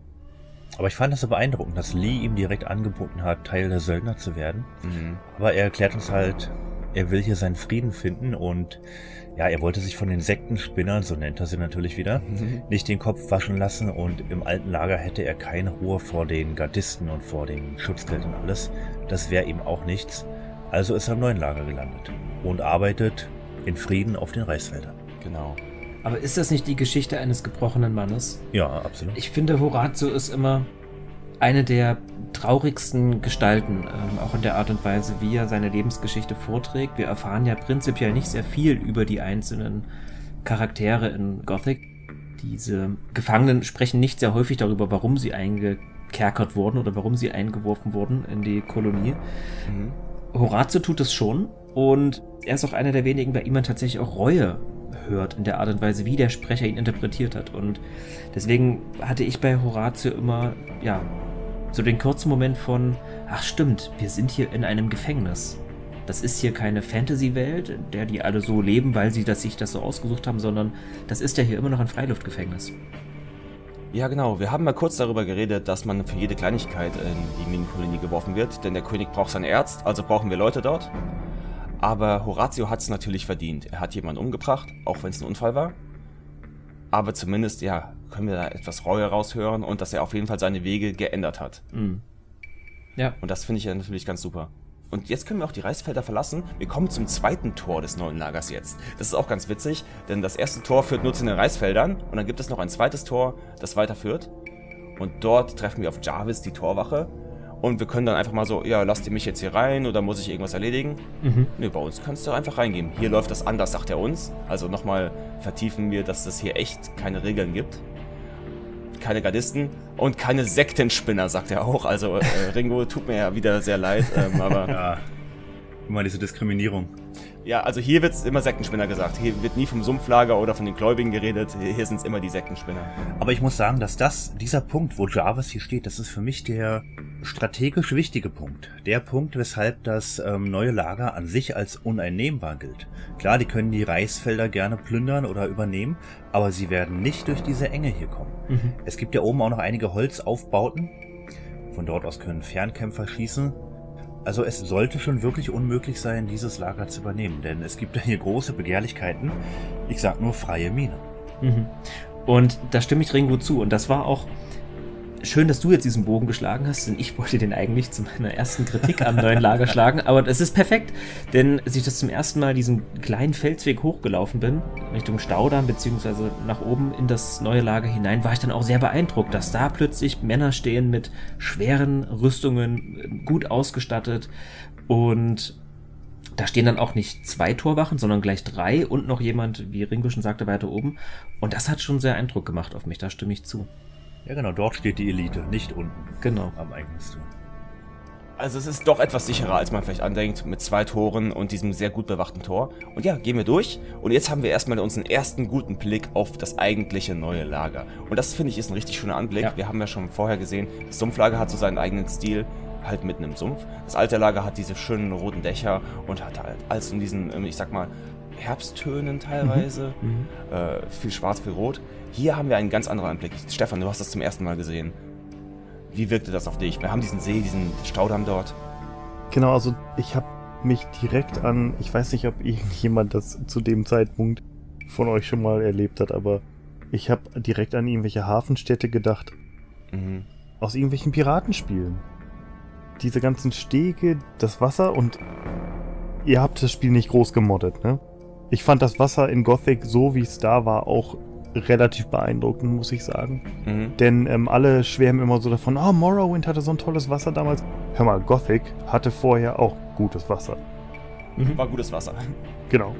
Aber ich fand es so beeindruckend, dass Lee ihm direkt angeboten hat, Teil der Söldner zu werden. Mhm. Aber er erklärt uns halt, er will hier seinen Frieden finden und ja, er wollte sich von den Sektenspinnern, so nennt er sie natürlich wieder, mhm. nicht den Kopf waschen lassen und im alten Lager hätte er keine Ruhe vor den Gardisten und vor dem Schutzgeld und alles. Das wäre ihm auch nichts. Also ist er im neuen Lager gelandet und arbeitet in Frieden auf den Reisfeldern. Genau. Aber ist das nicht die Geschichte eines gebrochenen Mannes? Ja, absolut. Ich finde, Horatio ist immer eine der traurigsten Gestalten, ähm, auch in der Art und Weise, wie er seine Lebensgeschichte vorträgt. Wir erfahren ja prinzipiell nicht sehr viel über die einzelnen Charaktere in Gothic. Diese Gefangenen sprechen nicht sehr häufig darüber, warum sie eingekerkert wurden oder warum sie eingeworfen wurden in die Kolonie. Mhm. Horatio tut es schon und er ist auch einer der wenigen, bei ihm man tatsächlich auch Reue hört in der Art und Weise, wie der Sprecher ihn interpretiert hat. Und deswegen hatte ich bei Horatio immer, ja, so den kurzen Moment von, ach stimmt, wir sind hier in einem Gefängnis. Das ist hier keine Fantasy-Welt, in der die alle so leben, weil sie das, sich das so ausgesucht haben, sondern das ist ja hier immer noch ein Freiluftgefängnis. Ja, genau. Wir haben mal kurz darüber geredet, dass man für jede Kleinigkeit in die Minenkolonie geworfen wird, denn der König braucht seinen Arzt, also brauchen wir Leute dort. Aber Horatio hat es natürlich verdient. Er hat jemanden umgebracht, auch wenn es ein Unfall war. Aber zumindest, ja, können wir da etwas Reue raushören und dass er auf jeden Fall seine Wege geändert hat. Mhm. Ja. Und das finde ich ja natürlich ganz super. Und jetzt können wir auch die Reisfelder verlassen. Wir kommen zum zweiten Tor des neuen Lagers jetzt. Das ist auch ganz witzig, denn das erste Tor führt nur zu den Reisfeldern und dann gibt es noch ein zweites Tor, das weiterführt. Und dort treffen wir auf Jarvis, die Torwache. Und wir können dann einfach mal so, ja, lasst ihr mich jetzt hier rein oder muss ich irgendwas erledigen? Mhm. Ne, bei uns kannst du einfach reingehen. Hier läuft das anders, sagt er uns. Also nochmal vertiefen wir, dass es hier echt keine Regeln gibt keine Gardisten und keine Sektenspinner, sagt er auch. Also äh, Ringo tut mir ja wieder sehr leid, ähm, aber... Ja, immer diese Diskriminierung. Ja, also hier wird immer Sektenspinner gesagt. Hier wird nie vom Sumpflager oder von den Gläubigen geredet. Hier sind es immer die Sektenspinner. Aber ich muss sagen, dass das, dieser Punkt, wo Jarvis hier steht, das ist für mich der strategisch wichtige Punkt. Der Punkt, weshalb das ähm, neue Lager an sich als uneinnehmbar gilt. Klar, die können die Reisfelder gerne plündern oder übernehmen, aber sie werden nicht durch diese Enge hier kommen. Mhm. Es gibt ja oben auch noch einige Holzaufbauten. Von dort aus können Fernkämpfer schießen. Also es sollte schon wirklich unmöglich sein, dieses Lager zu übernehmen, denn es gibt hier große Begehrlichkeiten. Ich sag nur freie Mine. Mhm. Und da stimme ich Ringo zu. Und das war auch schön, dass du jetzt diesen Bogen geschlagen hast, denn ich wollte den eigentlich zu meiner ersten Kritik am neuen Lager schlagen. Aber es ist perfekt, denn als ich das zum ersten Mal diesen kleinen Felsweg hochgelaufen bin, Richtung Staudamm, beziehungsweise nach oben in das neue Lager hinein, war ich dann auch sehr beeindruckt, dass da plötzlich Männer stehen mit schweren Rüstungen, gut ausgestattet und da stehen dann auch nicht zwei Torwachen, sondern gleich drei und noch jemand, wie Ringo schon sagte, weiter oben. Und das hat schon sehr Eindruck gemacht auf mich, da stimme ich zu. Ja, genau, dort steht die Elite, nicht unten. Genau. Am Eingangstor. Also es ist doch etwas sicherer, als man vielleicht andenkt, mit zwei Toren und diesem sehr gut bewachten Tor. Und ja, gehen wir durch. Und jetzt haben wir erstmal unseren ersten guten Blick auf das eigentliche neue Lager. Und das finde ich ist ein richtig schöner Anblick. Ja. Wir haben ja schon vorher gesehen, das Sumpflager hat so seinen eigenen Stil, halt mitten im Sumpf. Das alte Lager hat diese schönen roten Dächer und hat halt alles in diesen, ähm, ich sag mal, Herbsttönen teilweise. Mhm. mhm. Äh, viel schwarz, viel rot. Hier haben wir einen ganz anderen Anblick. Stefan, du hast das zum ersten Mal gesehen. Wie wirkte das auf dich? Wir haben diesen See, diesen Staudamm dort. Genau, also ich habe mich direkt an, ich weiß nicht, ob irgendjemand das zu dem Zeitpunkt von euch schon mal erlebt hat, aber ich habe direkt an irgendwelche Hafenstädte gedacht. Mhm. Aus irgendwelchen Piratenspielen. diese ganzen Stege, das Wasser und ihr habt das Spiel nicht groß gemoddet, ne? Ich fand das Wasser in Gothic, so wie es da war, auch relativ beeindruckend, muss ich sagen. Mhm. Denn ähm, alle schwärmen immer so davon, oh, Morrowind hatte so ein tolles Wasser damals. Hör mal, Gothic hatte vorher auch gutes Wasser. Mhm. War gutes Wasser. Genau.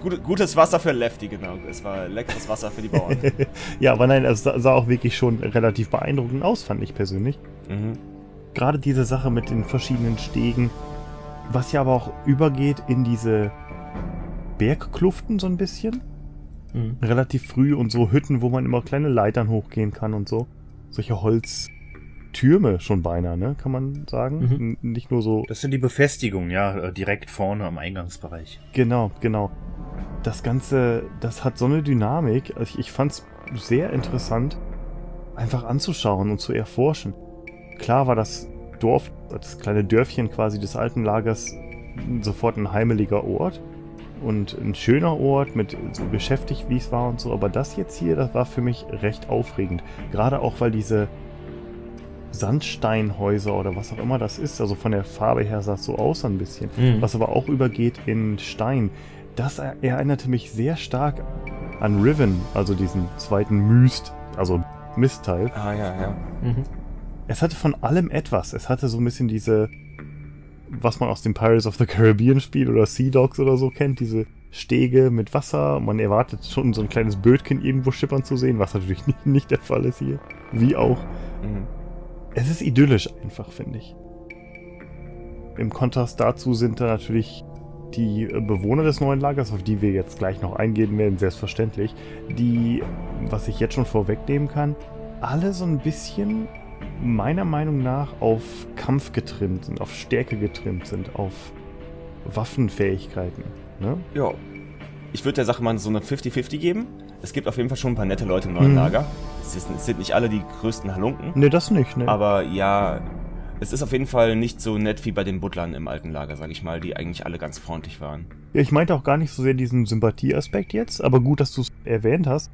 Gut, gutes Wasser für Lefty, genau. Es war leckeres Wasser für die Bauern. ja, aber nein, es sah auch wirklich schon relativ beeindruckend aus, fand ich persönlich. Mhm. Gerade diese Sache mit den verschiedenen Stegen, was ja aber auch übergeht in diese Bergkluften so ein bisschen. Mhm. Relativ früh und so Hütten, wo man immer kleine Leitern hochgehen kann und so. Solche Holztürme schon beinahe, ne? Kann man sagen. Mhm. Nicht nur so. Das sind die Befestigungen, ja, äh, direkt vorne am Eingangsbereich. Genau, genau. Das Ganze, das hat so eine Dynamik. Also ich, ich fand's sehr interessant, einfach anzuschauen und zu erforschen. Klar war das Dorf, das kleine Dörfchen quasi des alten Lagers sofort ein heimeliger Ort und ein schöner Ort mit so beschäftigt, wie es war und so. Aber das jetzt hier, das war für mich recht aufregend. Gerade auch, weil diese Sandsteinhäuser oder was auch immer das ist, also von der Farbe her sah es so aus ein bisschen, mhm. was aber auch übergeht in Stein. Das erinnerte mich sehr stark an Riven, also diesen zweiten Myst, also Mistteil. Ah ja, ja. Mhm. Es hatte von allem etwas. Es hatte so ein bisschen diese was man aus dem Pirates of the Caribbean Spiel oder Sea Dogs oder so kennt, diese Stege mit Wasser. Man erwartet schon so ein kleines Bötchen irgendwo schippern zu sehen, was natürlich nicht, nicht der Fall ist hier. Wie auch. Mhm. Es ist idyllisch einfach, finde ich. Im Kontrast dazu sind da natürlich die Bewohner des neuen Lagers, auf die wir jetzt gleich noch eingehen werden, selbstverständlich, die, was ich jetzt schon vorwegnehmen kann, alle so ein bisschen meiner Meinung nach auf Kampf getrimmt sind, auf Stärke getrimmt sind, auf Waffenfähigkeiten. Ne? Ja. Ich würde der Sache mal so eine 50-50 geben. Es gibt auf jeden Fall schon ein paar nette Leute im neuen mhm. Lager. Es, ist, es, sind nicht alle die größten Halunken. Ne, das nicht, ne. Aber ja, es ist auf jeden Fall nicht so nett wie bei den Butlern im alten Lager, sag ich mal, die eigentlich alle ganz freundlich waren. Ja, ich meinte auch gar nicht so sehr diesen Sympathieaspekt jetzt, aber gut, dass du es erwähnt hast.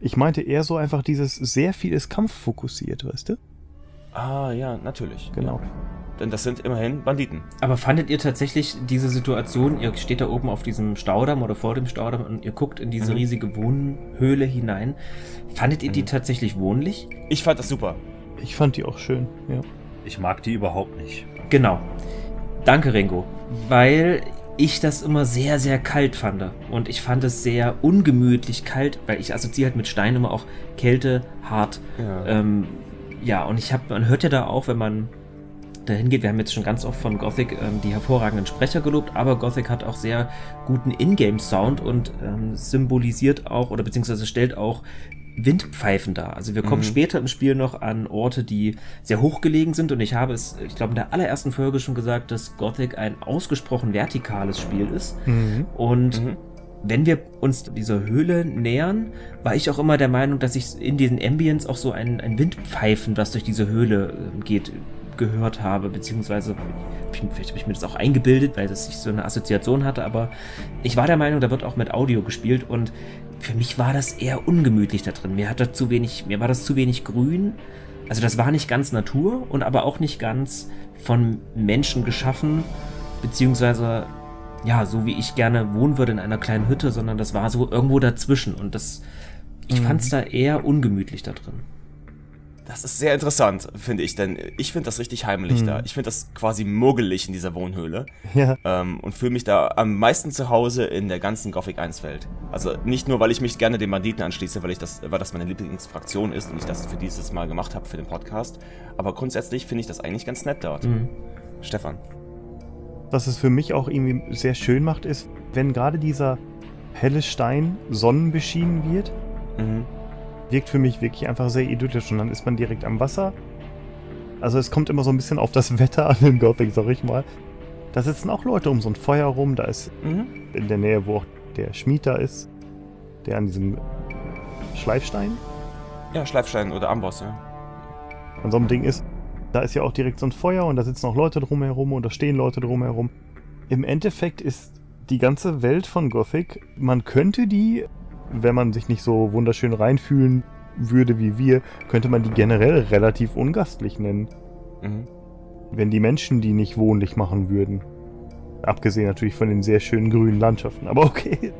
Ich meinte eher so einfach dieses sehr vieles Kampf fokussiert, weißt du? Ah, ja, natürlich. Genau. Ja. Denn das sind immerhin Banditen. Aber fandet ihr tatsächlich diese Situation, ihr steht da oben auf diesem Staudamm oder vor dem Staudamm und ihr guckt in diese mhm. riesige Wohnhöhle hinein. Fandet ihr mhm. die tatsächlich wohnlich? Ich fand das super. Ich fand die auch schön, ja. Ich mag die überhaupt nicht. Genau. Danke, Ringo. Weil ich das immer sehr, sehr kalt fand. Und ich fand es sehr ungemütlich kalt, weil ich assoziiere halt mit Stein immer auch Kälte, hart. Ja. Ähm, ja, und ich habe, man hört ja da auch, wenn man dahin geht, wir haben jetzt schon ganz oft von Gothic ähm, die hervorragenden Sprecher gelobt, aber Gothic hat auch sehr guten Ingame-Sound und ähm, symbolisiert auch oder beziehungsweise stellt auch Windpfeifen dar. Also wir kommen mhm. später im Spiel noch an Orte, die sehr hochgelegen sind und ich habe es, ich glaube in der allerersten Folge schon gesagt, dass Gothic ein ausgesprochen vertikales Spiel ist mhm. und mhm wenn wir uns dieser Höhle nähern, war ich auch immer der Meinung, dass ich in diesen Ambience auch so ein, ein Windpfeifen, was durch diese Höhle äh, geht, gehört habe, beziehungsweise vielleicht habe ich mir das auch eingebildet, weil das sich so eine Assoziation hatte, aber ich war der Meinung, da wird auch mit Audio gespielt und für mich war das eher ungemütlich da drin. Mir hat da zu wenig, mir war das zu wenig grün. Also das war nicht ganz Natur und aber auch nicht ganz von Menschen geschaffen, beziehungsweise ja, so wie ich gerne wohnen würde in einer kleinen Hütte, sondern das war so irgendwo dazwischen und das, ich mhm. fand es da eher ungemütlich da drin. Das ist sehr interessant, finde ich, denn ich finde das richtig heimlich mhm. da. Ich finde das quasi muggelig in dieser Wohnhöhle. Ja. Ähm, und fühle mich da am meisten zu Hause in der ganzen Gothic 1 Welt. Also nicht nur, weil ich mich gerne den Banditen anschließe, weil ich das, weil das meine Lieblingsfraktion ist und ich das für dieses Mal gemacht habe für den Podcast. Aber grundsätzlich finde ich das eigentlich ganz nett dort. Mhm. Stefan. Was es für mich auch irgendwie sehr schön macht, ist, wenn gerade dieser helle Stein sonnenbeschienen wird, mhm. wirkt für mich wirklich einfach sehr idyllisch und dann ist man direkt am Wasser. Also es kommt immer so ein bisschen auf das Wetter an in Gothic, sag ich mal. Da sitzen auch Leute um so ein Feuer rum, da ist mhm. in der Nähe, wo auch der Schmied da ist, der an diesem Schleifstein? Ja, Schleifstein oder Amboss, ja. An so einem Ding ist, da ist ja auch direkt so ein Feuer und da sitzen auch Leute drumherum und da stehen Leute drumherum. Im Endeffekt ist die ganze Welt von Gothic, man könnte die, wenn man sich nicht so wunderschön reinfühlen würde wie wir, könnte man die generell relativ ungastlich nennen. Mhm. wenn die Menschen die nicht wohnlich machen würden. Abgesehen natürlich von den sehr schönen grünen Landschaften. Aber okay.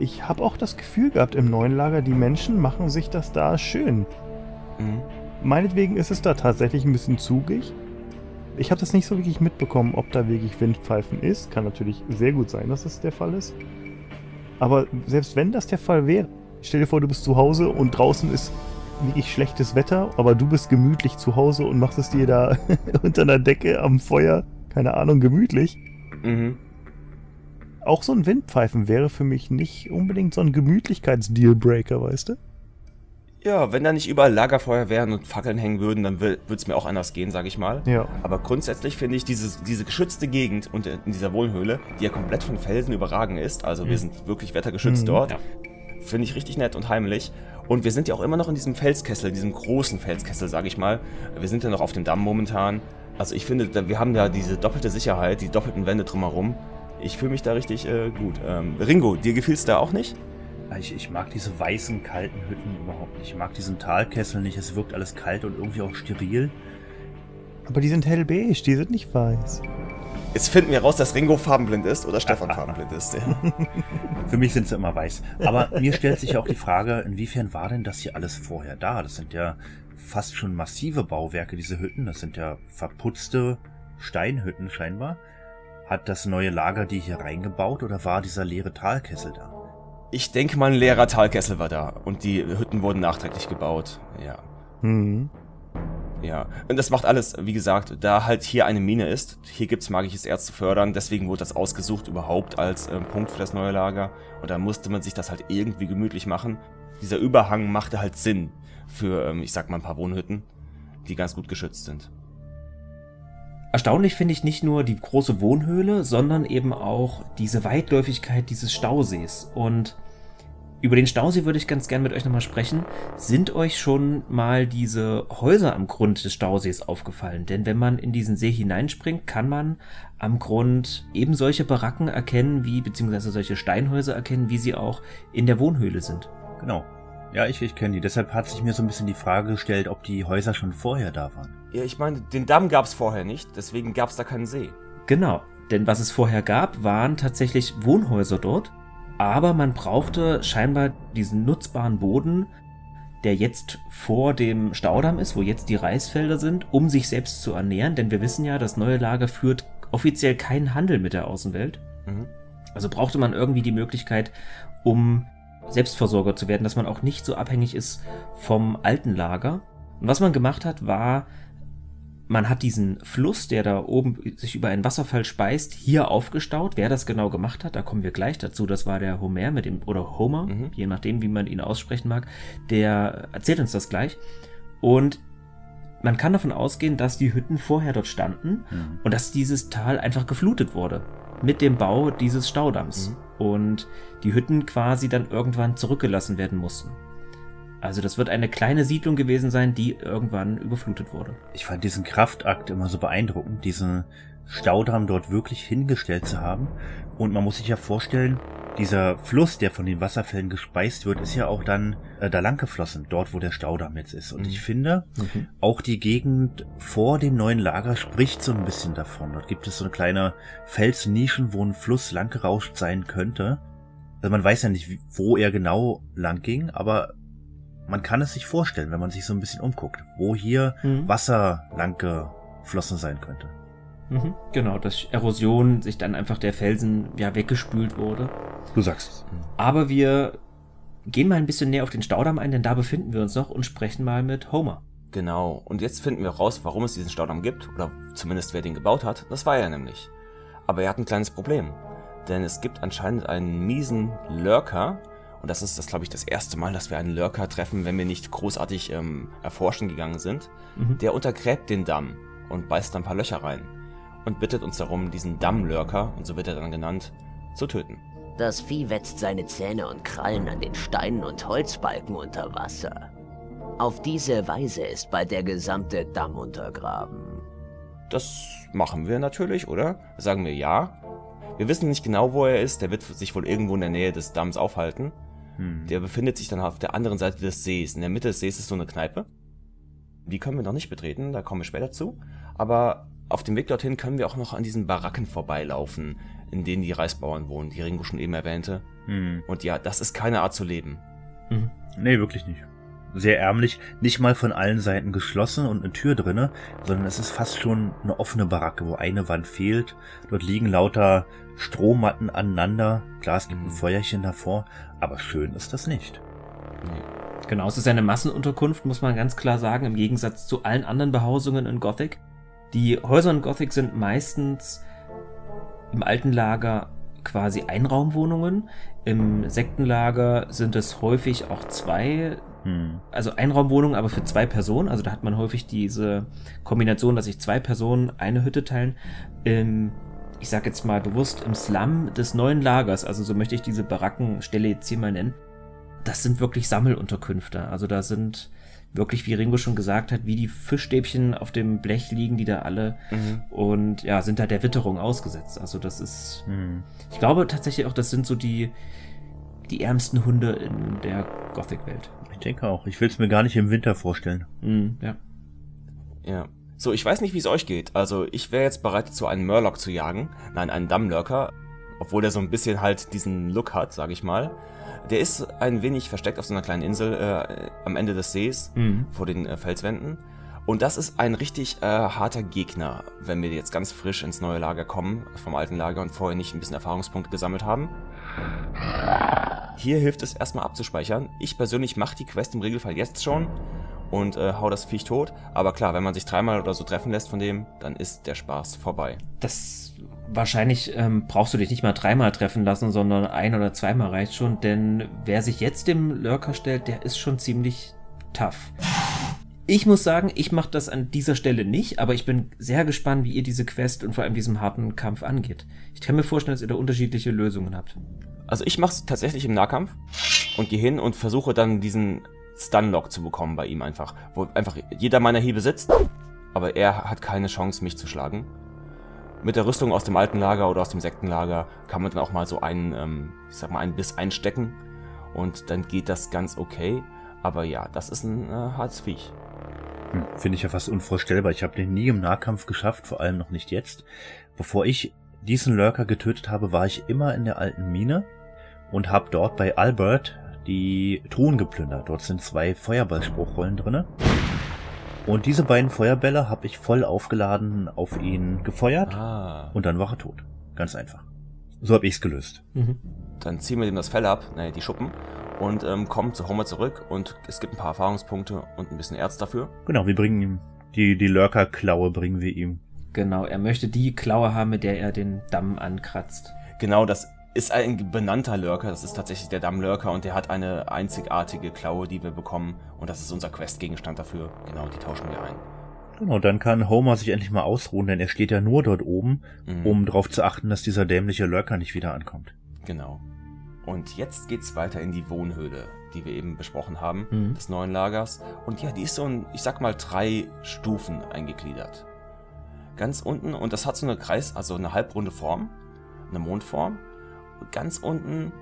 Ich habe auch das Gefühl gehabt im neuen Lager, die Menschen machen sich das da schön. Mhm. Meinetwegen ist es da tatsächlich ein bisschen zugig. Ich habe das nicht so wirklich mitbekommen, ob da wirklich Windpfeifen ist. Kann natürlich sehr gut sein, dass es der Fall ist. Aber selbst wenn das der Fall wäre, stell dir vor, du bist zu Hause und draußen ist wirklich schlechtes Wetter, aber du bist gemütlich zu Hause und machst es dir da unter einer Decke am Feuer, keine Ahnung, gemütlich. Mhm. Auch so ein Windpfeifen wäre für mich nicht unbedingt so ein Gemütlichkeits-Dealbreaker, weißt du? Ja, wenn da nicht überall Lagerfeuer wären und Fackeln hängen würden, dann würde es mir auch anders gehen, sage ich mal. Ja. Aber grundsätzlich finde ich diese, diese geschützte Gegend und in dieser Wohnhöhle, die ja komplett von Felsen überragen ist, also mhm. wir sind wirklich wettergeschützt mhm. dort, ja. finde ich richtig nett und heimlich. Und wir sind ja auch immer noch in diesem Felskessel, diesem großen Felskessel, sage ich mal. Wir sind ja noch auf dem Damm momentan. Also ich finde, wir haben ja diese doppelte Sicherheit, die doppelten Wände drumherum. Ich fühle mich da richtig äh, gut. Ähm, Ringo, dir gefiel es da auch nicht? Ich, ich, mag diese weißen, kalten Hütten überhaupt nicht. Ich mag diesen Talkessel nicht. Es wirkt alles kalt und irgendwie auch steril. Aber die sind hellbeige, die sind nicht weiß. Jetzt finden wir raus, dass Ringo farbenblind ist oder Stefan farbenblind ist. Ja. Für mich sind sie immer weiß. Aber mir stellt sich auch die Frage, inwiefern war denn das hier alles vorher da? Das sind ja fast schon massive Bauwerke, diese Hütten. Das sind ja verputzte Steinhütten scheinbar. Hat das neue Lager die hier reingebaut oder war dieser leere Talkessel da? Ich denke mal, ein leerer Talkessel war da und die Hütten wurden nachträglich gebaut. Ja. Mhm. Ja, und das macht alles, wie gesagt, da halt hier eine Mine ist. Hier gibt's magisches Erz zu fördern, deswegen wurde das ausgesucht überhaupt als äh, Punkt für das neue Lager. Und da musste man sich das halt irgendwie gemütlich machen. Dieser Überhang machte halt Sinn für, ähm, ich sag mal, ein paar Wohnhütten, die ganz gut geschützt sind. Erstaunlich finde ich nicht nur die große Wohnhöhle, sondern eben auch diese Weitläufigkeit dieses Stausees. Und über den Stausee würde ich ganz gern mit euch nochmal sprechen. Sind euch schon mal diese Häuser am Grund des Stausees aufgefallen? Denn wenn man in diesen See hineinspringt, kann man am Grund eben solche Baracken erkennen, wie, beziehungsweise solche Steinhäuser erkennen, wie sie auch in der Wohnhöhle sind. Genau. Ja, ich, ich kenne die. Deshalb hat sich mir so ein bisschen die Frage gestellt, ob die Häuser schon vorher da waren. Ja, ich meine, den Damm gab es vorher nicht, deswegen gab es da keinen See. Genau. Denn was es vorher gab, waren tatsächlich Wohnhäuser dort aber man brauchte scheinbar diesen nutzbaren Boden, der jetzt vor dem Staudamm ist, wo jetzt die Reisfelder sind, um sich selbst zu ernähren. Denn wir wissen ja, das neue Lager führt offiziell keinen Handel mit der Außenwelt. Mhm. Also brauchte man irgendwie die Möglichkeit, um Selbstversorger zu werden, dass man auch nicht so abhängig ist vom alten Lager. Und was man gemacht hat, war man hat diesen Fluss, der da oben sich über einen Wasserfall speist, hier aufgestaut. Wer das genau gemacht hat, da kommen wir gleich dazu. Das war der Homer mit dem, oder Homer, mhm. je nachdem, wie man ihn aussprechen mag. Der erzählt uns das gleich. Und man kann davon ausgehen, dass die Hütten vorher dort standen mhm. und dass dieses Tal einfach geflutet wurde mit dem Bau dieses Staudamms. Mhm. Und die Hütten quasi dann irgendwann zurückgelassen werden mussten. Also das wird eine kleine Siedlung gewesen sein, die irgendwann überflutet wurde. Ich fand diesen Kraftakt immer so beeindruckend, diesen Staudamm dort wirklich hingestellt zu haben. Und man muss sich ja vorstellen, dieser Fluss, der von den Wasserfällen gespeist wird, ist ja auch dann äh, da lang geflossen, dort wo der Staudamm jetzt ist. Und mhm. ich finde, mhm. auch die Gegend vor dem neuen Lager spricht so ein bisschen davon. Dort gibt es so eine kleine Felsnischen, wo ein Fluss langgerauscht sein könnte. Also man weiß ja nicht, wo er genau lang ging, aber man kann es sich vorstellen, wenn man sich so ein bisschen umguckt, wo hier mhm. Wasser lang geflossen sein könnte. Mhm, genau, dass Erosion sich dann einfach der Felsen ja weggespült wurde. Du sagst es. Aber wir gehen mal ein bisschen näher auf den Staudamm ein, denn da befinden wir uns noch und sprechen mal mit Homer. Genau, und jetzt finden wir raus, warum es diesen Staudamm gibt, oder zumindest wer den gebaut hat. Das war er nämlich. Aber er hat ein kleines Problem. Denn es gibt anscheinend einen miesen Lurker, und das ist das, glaube ich, das erste Mal, dass wir einen Lurker treffen, wenn wir nicht großartig ähm, erforschen gegangen sind. Mhm. Der untergräbt den Damm und beißt ein paar Löcher rein und bittet uns darum, diesen Dammlurker, und so wird er dann genannt, zu töten. Das Vieh wetzt seine Zähne und Krallen an den Steinen und Holzbalken unter Wasser. Auf diese Weise ist bald der gesamte Damm untergraben. Das machen wir natürlich, oder? Sagen wir ja. Wir wissen nicht genau, wo er ist. Der wird sich wohl irgendwo in der Nähe des Damms aufhalten. Hm. Der befindet sich dann auf der anderen Seite des Sees. In der Mitte des Sees ist so eine Kneipe. Die können wir noch nicht betreten, da kommen wir später zu. Aber auf dem Weg dorthin können wir auch noch an diesen Baracken vorbeilaufen, in denen die Reisbauern wohnen, die Ringo schon eben erwähnte. Hm. Und ja, das ist keine Art zu leben. Mhm. Nee, wirklich nicht. Sehr ärmlich, nicht mal von allen Seiten geschlossen und eine Tür drinne, sondern es ist fast schon eine offene Baracke, wo eine Wand fehlt. Dort liegen lauter Strohmatten aneinander. Klar, es gibt ein mhm. Feuerchen davor, aber schön ist das nicht. Nee. Genau, es ist eine Massenunterkunft, muss man ganz klar sagen, im Gegensatz zu allen anderen Behausungen in Gothic. Die Häuser in Gothic sind meistens im alten Lager quasi Einraumwohnungen. Im Sektenlager sind es häufig auch zwei, hm. also Einraumwohnungen, aber für zwei Personen. Also da hat man häufig diese Kombination, dass sich zwei Personen eine Hütte teilen. Im, ich sag jetzt mal bewusst, im Slum des neuen Lagers, also so möchte ich diese Barackenstelle jetzt hier mal nennen, das sind wirklich Sammelunterkünfte. Also da sind wirklich, wie Ringo schon gesagt hat, wie die Fischstäbchen auf dem Blech liegen, die da alle mhm. und ja, sind da der Witterung ausgesetzt. Also das ist, mhm. ich glaube tatsächlich auch, das sind so die, die ärmsten Hunde in der Gothic-Welt. Ich denke auch. Ich will es mir gar nicht im Winter vorstellen. Mhm, ja. Ja. So, ich weiß nicht, wie es euch geht. Also, ich wäre jetzt bereit dazu, einen Murloc zu jagen. Nein, einen Dammlurker. Obwohl der so ein bisschen halt diesen Look hat, sag ich mal. Der ist ein wenig versteckt auf so einer kleinen Insel äh, am Ende des Sees, mhm. vor den äh, Felswänden. Und das ist ein richtig äh, harter Gegner, wenn wir jetzt ganz frisch ins neue Lager kommen, vom alten Lager und vorher nicht ein bisschen Erfahrungspunkte gesammelt haben. Hier hilft es erstmal abzuspeichern. Ich persönlich mache die Quest im Regelfall jetzt schon und äh, hau das Viech tot. Aber klar, wenn man sich dreimal oder so treffen lässt von dem, dann ist der Spaß vorbei. Das wahrscheinlich ähm, brauchst du dich nicht mal dreimal treffen lassen, sondern ein oder zweimal reicht schon, denn wer sich jetzt dem Lurker stellt, der ist schon ziemlich tough. Ich muss sagen, ich mache das an dieser Stelle nicht, aber ich bin sehr gespannt, wie ihr diese Quest und vor allem diesen harten Kampf angeht. Ich kann mir vorstellen, dass ihr da unterschiedliche Lösungen habt. Also ich mache es tatsächlich im Nahkampf und gehe hin und versuche dann diesen Stunlock zu bekommen bei ihm einfach, wo einfach jeder meiner Hiebe sitzt, aber er hat keine Chance, mich zu schlagen mit der Rüstung aus dem alten Lager oder aus dem Sektenlager kann man dann auch mal so einen, ähm, ich sag mal, einen Biss einstecken und dann geht das ganz okay. Aber ja, das ist ein äh, hartes Viech. Hm, Finde ich ja fast unvorstellbar. Ich habe den nie im Nahkampf geschafft, vor allem noch nicht jetzt. Bevor ich diesen Lurker getötet habe, war ich immer in der alten Mine und habe dort bei Albert die Truhen geplündert. Dort sind zwei Feuerballspruchrollen drinne. Und diese beiden Feuerbälle habe ich voll aufgeladen auf ihn gefeuert ah. und dann war er tot. Ganz einfach. So habe ich's gelöst. Mhm. Dann ziehen wir ihm das Fell ab, naja, die Schuppen, und ähm, kommen zu Homer zurück und es gibt ein paar Erfahrungspunkte und ein bisschen Erz dafür. Genau, wir bringen ihm die, die Lurker-Klaue bringen wir ihm. Genau, er möchte die Klaue haben, mit der er den Damm ankratzt. Genau, das ist ein benannter Lurker, das ist tatsächlich der Dammlurker und der hat eine einzigartige Klaue, die wir bekommen und das ist unser Questgegenstand dafür. Genau, die tauschen wir ein. Genau, dann kann Homer sich endlich mal ausruhen, denn er steht ja nur dort oben, mhm. um darauf zu achten, dass dieser dämliche Lurker nicht wieder ankommt. Genau. Und jetzt geht's weiter in die Wohnhöhle, die wir eben besprochen haben, mhm. des neuen Lagers. Und ja, die ist so in, ich sag mal, drei Stufen eingegliedert. Ganz unten, und das hat so eine Kreis, also eine halbrunde Form, eine Mondform ganz unten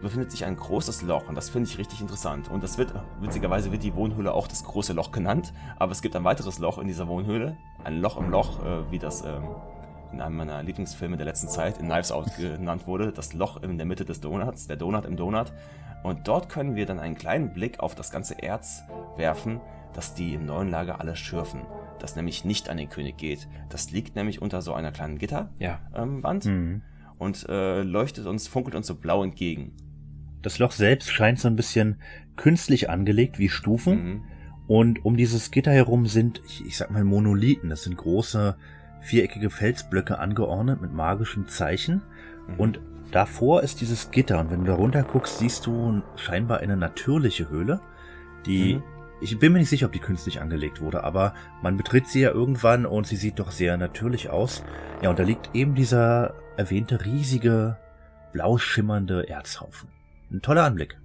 befindet sich ein großes Loch und das finde ich richtig interessant. Und das wird, witzigerweise wird die Wohnhöhle auch das große Loch genannt, aber es gibt ein weiteres Loch in dieser Wohnhöhle, ein Loch im Loch, äh, wie das ähm, in einem meiner Lieblingsfilme der letzten Zeit, in Knives Out genannt wurde, das Loch in der Mitte des Donuts, der Donut im Donut. Und dort können wir dann einen kleinen Blick auf das ganze Erz werfen, das die im neuen Lager alle schürfen. Das nämlich nicht an den König geht. Das liegt nämlich unter so einer kleinen Gitterwand. Ja. Ähm, mhm und äh, leuchtet uns, funkelt uns so blau entgegen. Das Loch selbst scheint so ein bisschen künstlich angelegt, wie Stufen. Mhm. Und um dieses Gitter herum sind, ich, ich sag mal, Monolithen. Das sind große, viereckige Felsblöcke angeordnet mit magischen Zeichen. Mhm. Und davor ist dieses Gitter. Und wenn du da runter guckst, siehst du scheinbar eine natürliche Höhle, die mhm. Ich bin mir nicht sicher, ob die künstlich angelegt wurde, aber man betritt sie ja irgendwann und sie sieht doch sehr natürlich aus. Ja, und da liegt eben dieser erwähnte riesige, blau schimmernde Erzhaufen. Ein toller Anblick.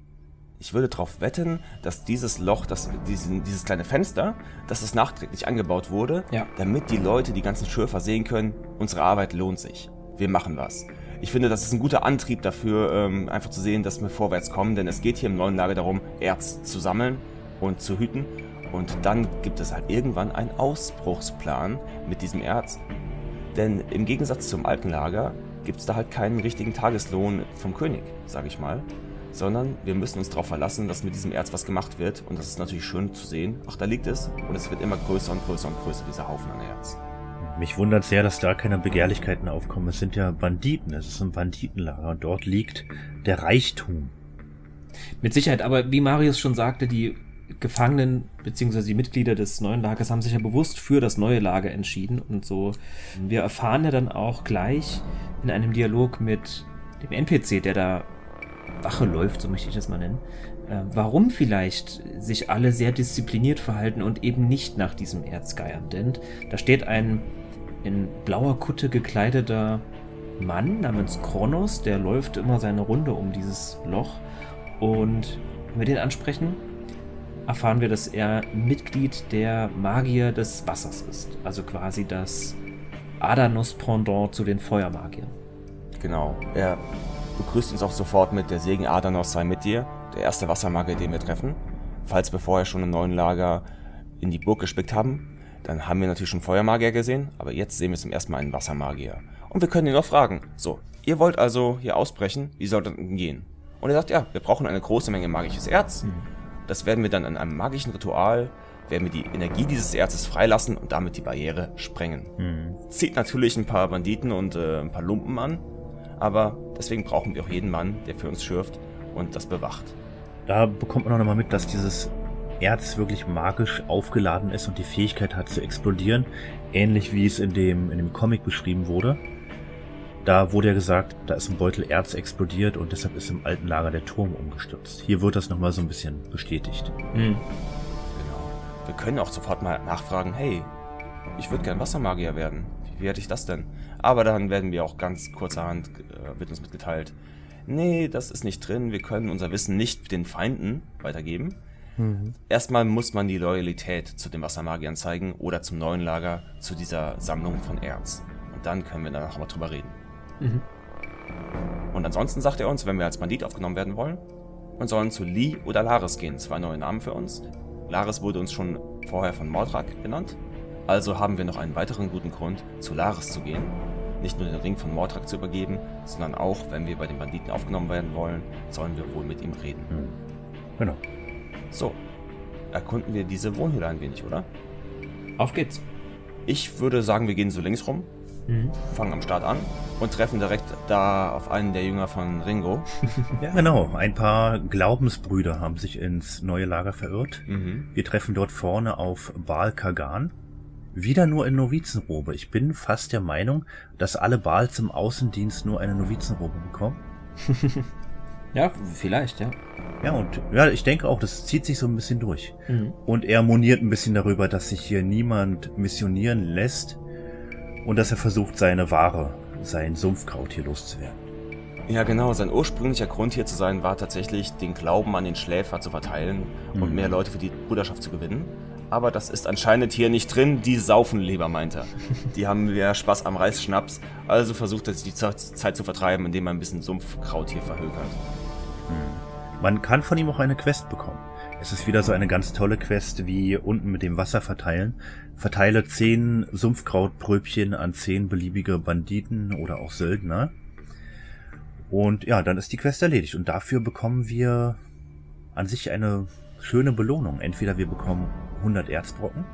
Ich würde darauf wetten, dass dieses Loch, das, diesen, dieses kleine Fenster, dass es nachträglich angebaut wurde, ja. damit die Leute, die ganzen Schürfer sehen können, unsere Arbeit lohnt sich. Wir machen was. Ich finde, das ist ein guter Antrieb dafür, ähm, einfach zu sehen, dass wir vorwärts kommen, denn es geht hier im neuen Lager darum, Erz zu sammeln und zu hüten. Und dann gibt es halt irgendwann einen Ausbruchsplan mit diesem Erz. Denn im Gegensatz zum alten Lager gibt es da halt keinen richtigen Tageslohn vom König, sage ich mal. Sondern wir müssen uns darauf verlassen, dass mit diesem Erz was gemacht wird. Und das ist natürlich schön zu sehen. Ach, da liegt es. Und es wird immer größer und größer und größer, dieser Haufen an Erz. Mich wundert sehr, dass da keine Begehrlichkeiten aufkommen. Es sind ja Banditen, es ist ein Banditenlager und dort liegt der Reichtum. Mit Sicherheit, aber wie Marius schon sagte, die Gefangenen bzw. die Mitglieder des neuen Lagers haben sich ja bewusst für das neue Lager entschieden und so. Wir erfahren ja dann auch gleich in einem Dialog mit dem NPC, der da Wache läuft, so möchte ich das mal nennen, äh, warum vielleicht sich alle sehr diszipliniert verhalten und eben nicht nach diesem Erzgeiern. Denn da steht ein in blauer Kutte gekleideter Mann namens Kronos, der läuft immer seine Runde um dieses Loch. Und wenn wir den ansprechen, erfahren wir, dass er Mitglied der Magier des Wassers ist. Also quasi das Adanos-Pendant zu den Feuermagiern. Genau. Er begrüßt uns auch sofort mit der Segen Adanos sei mit dir, der erste Wassermagier, den wir treffen. Falls wir vorher schon im neuen Lager in die Burg gespickt haben, dann haben wir natürlich schon Feuermagier gesehen, aber jetzt sehen wir zum ersten Mal einen Wassermagier. Und wir können ihn noch fragen. So, ihr wollt also hier ausbrechen, wie soll das denn gehen? Und er sagt, ja, wir brauchen eine große Menge magisches Erz. Mhm. Das werden wir dann in einem magischen Ritual, werden wir die Energie dieses Erzes freilassen und damit die Barriere sprengen. Mhm. Zieht natürlich ein paar Banditen und äh, ein paar Lumpen an, aber deswegen brauchen wir auch jeden Mann, der für uns schürft und das bewacht. Da bekommt man auch nochmal mit, dass dieses Erz wirklich magisch aufgeladen ist und die Fähigkeit hat zu explodieren, ähnlich wie es in dem, in dem Comic beschrieben wurde. Da wurde ja gesagt, da ist ein Beutel Erz explodiert und deshalb ist im alten Lager der Turm umgestürzt. Hier wird das nochmal so ein bisschen bestätigt. Mhm. Genau. Wir können auch sofort mal nachfragen, hey, ich würde gern Wassermagier werden. Wie, wie hätte ich das denn? Aber dann werden wir auch ganz kurzerhand, äh, wird uns mitgeteilt, nee, das ist nicht drin, wir können unser Wissen nicht den Feinden weitergeben. Mhm. Erstmal muss man die Loyalität zu den Wassermagiern zeigen oder zum neuen Lager, zu dieser Sammlung von Erz. Und dann können wir danach mal drüber reden. Mhm. Und ansonsten sagt er uns, wenn wir als Bandit aufgenommen werden wollen, wir sollen zu Lee oder Laris gehen. Zwei neue Namen für uns. Laris wurde uns schon vorher von Mordrak genannt. Also haben wir noch einen weiteren guten Grund, zu Laris zu gehen. Nicht nur den Ring von Mordrak zu übergeben, sondern auch, wenn wir bei den Banditen aufgenommen werden wollen, sollen wir wohl mit ihm reden. Mhm. Genau. So, erkunden wir diese Wohnhöhle ein wenig, oder? Auf geht's. Ich würde sagen, wir gehen so links rum, mhm. fangen am Start an und treffen direkt da auf einen der Jünger von Ringo. ja, genau. Ein paar Glaubensbrüder haben sich ins neue Lager verirrt. Mhm. Wir treffen dort vorne auf Baal Kagan. Wieder nur in Novizenrobe. Ich bin fast der Meinung, dass alle Baals im Außendienst nur eine Novizenrobe bekommen. ja, vielleicht, ja. Ja, und ja, ich denke auch, das zieht sich so ein bisschen durch. Mhm. Und er moniert ein bisschen darüber, dass sich hier niemand missionieren lässt und dass er versucht, seine Ware, sein Sumpfkraut hier loszuwerden. Ja, genau. Sein ursprünglicher Grund hier zu sein war tatsächlich, den Glauben an den Schläfer zu verteilen mhm. und mehr Leute für die Bruderschaft zu gewinnen. Aber das ist anscheinend hier nicht drin. Die saufen lieber, meint er. Die haben ja Spaß am Reisschnaps. Also versucht er, die Zeit zu vertreiben, indem er ein bisschen Sumpfkraut hier verhökert. Mhm. Man kann von ihm auch eine Quest bekommen. Es ist wieder so eine ganz tolle Quest wie unten mit dem Wasser verteilen. Verteile zehn Sumpfkrautpröbchen an zehn beliebige Banditen oder auch Söldner. Und ja, dann ist die Quest erledigt. Und dafür bekommen wir an sich eine schöne Belohnung. Entweder wir bekommen 100 Erzbrocken,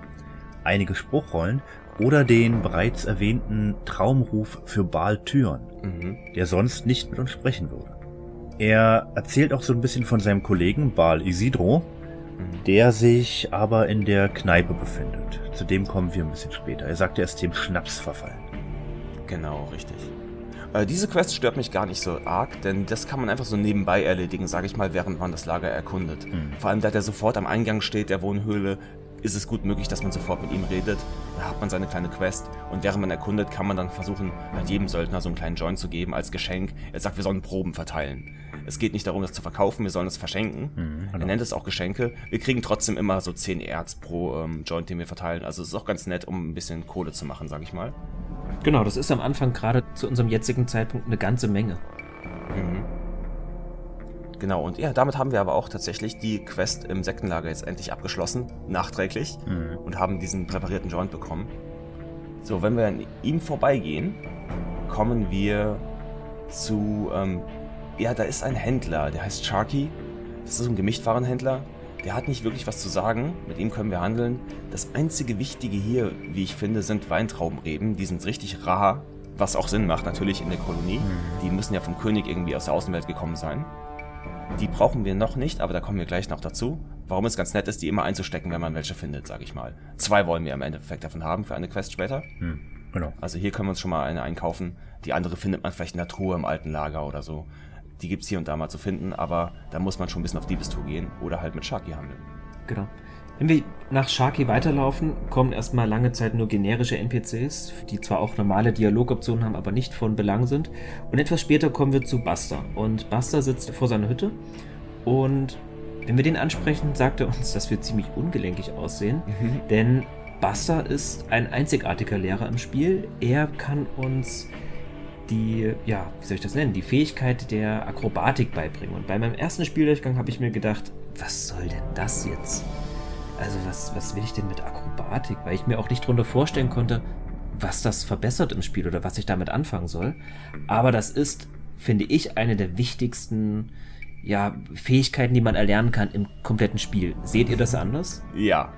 einige Spruchrollen oder den bereits erwähnten Traumruf für Baal Tyr, mhm. der sonst nicht mit uns sprechen würde. Er erzählt auch so ein bisschen von seinem Kollegen Baal Isidro, der sich aber in der Kneipe befindet. Zu dem kommen wir ein bisschen später. Er sagt, er ist dem Schnaps verfallen. Genau, richtig. Äh, diese Quest stört mich gar nicht so arg, denn das kann man einfach so nebenbei erledigen, sage ich mal, während man das Lager erkundet. Mhm. Vor allem, da der sofort am Eingang steht, der Wohnhöhle, ist es gut möglich, dass man sofort mit ihm redet. Da hat man seine kleine Quest und während man erkundet, kann man dann versuchen, halt jedem Söldner so einen kleinen Joint zu geben als Geschenk. Er sagt, wir sollen Proben verteilen. Es geht nicht darum, das zu verkaufen, wir sollen es verschenken. Mhm, genau. Er nennt es auch Geschenke. Wir kriegen trotzdem immer so 10 Erz pro ähm, Joint, den wir verteilen. Also es ist auch ganz nett, um ein bisschen Kohle zu machen, sag ich mal. Genau, das ist am Anfang gerade zu unserem jetzigen Zeitpunkt eine ganze Menge. Genau, und ja, damit haben wir aber auch tatsächlich die Quest im Sektenlager jetzt endlich abgeschlossen, nachträglich, mhm. und haben diesen präparierten Joint bekommen. So, wenn wir an ihm vorbeigehen, kommen wir zu, ähm, ja, da ist ein Händler, der heißt Sharky. Das ist ein Gemischtwarenhändler. Der hat nicht wirklich was zu sagen, mit ihm können wir handeln. Das einzige Wichtige hier, wie ich finde, sind Weintraubenreben. Die sind richtig rar, was auch Sinn macht natürlich in der Kolonie. Mhm. Die müssen ja vom König irgendwie aus der Außenwelt gekommen sein. Die brauchen wir noch nicht, aber da kommen wir gleich noch dazu. Warum es ganz nett ist, die immer einzustecken, wenn man welche findet, sage ich mal. Zwei wollen wir im Endeffekt davon haben für eine Quest später. Hm, genau. Also hier können wir uns schon mal eine einkaufen. Die andere findet man vielleicht in der Truhe im alten Lager oder so. Die gibt's hier und da mal zu finden, aber da muss man schon ein bisschen auf Diebestour gehen oder halt mit Sharky handeln. Genau. Wenn wir nach Sharky weiterlaufen, kommen erstmal lange Zeit nur generische NPCs, die zwar auch normale Dialogoptionen haben, aber nicht von Belang sind. Und etwas später kommen wir zu Buster. Und Buster sitzt vor seiner Hütte. Und wenn wir den ansprechen, sagt er uns, dass wir ziemlich ungelenkig aussehen. Mhm. Denn Buster ist ein einzigartiger Lehrer im Spiel. Er kann uns die, ja, wie soll ich das nennen, die Fähigkeit der Akrobatik beibringen. Und bei meinem ersten Spieldurchgang habe ich mir gedacht, was soll denn das jetzt? Also was, was will ich denn mit Akrobatik? Weil ich mir auch nicht drunter vorstellen konnte, was das verbessert im Spiel oder was ich damit anfangen soll. Aber das ist, finde ich, eine der wichtigsten ja, Fähigkeiten, die man erlernen kann im kompletten Spiel. Seht ihr das anders? Ja.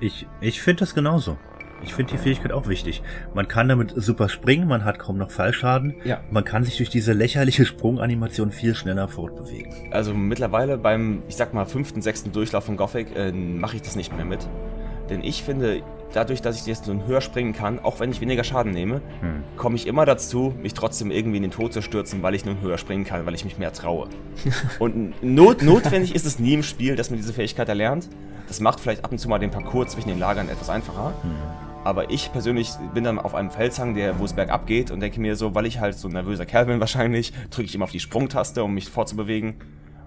Ich, ich finde das genauso. Ich finde die Fähigkeit auch wichtig. Man kann damit super springen, man hat kaum noch Fallschaden. Ja. Man kann sich durch diese lächerliche Sprunganimation viel schneller fortbewegen. Also mittlerweile beim, ich sag mal, fünften, sechsten Durchlauf von Gothic äh, mache ich das nicht mehr mit. Denn ich finde, dadurch, dass ich jetzt so höher springen kann, auch wenn ich weniger Schaden nehme, hm. komme ich immer dazu, mich trotzdem irgendwie in den Tod zu stürzen, weil ich nun höher springen kann, weil ich mich mehr traue. Und not notwendig ist es nie im Spiel, dass man diese Fähigkeit erlernt. Das macht vielleicht ab und zu mal den Parcours zwischen den Lagern etwas einfacher. Hm. Aber ich persönlich bin dann auf einem Felshang, der, wo es bergab geht und denke mir so, weil ich halt so ein nervöser Kerl bin wahrscheinlich, drücke ich immer auf die Sprungtaste, um mich fortzubewegen.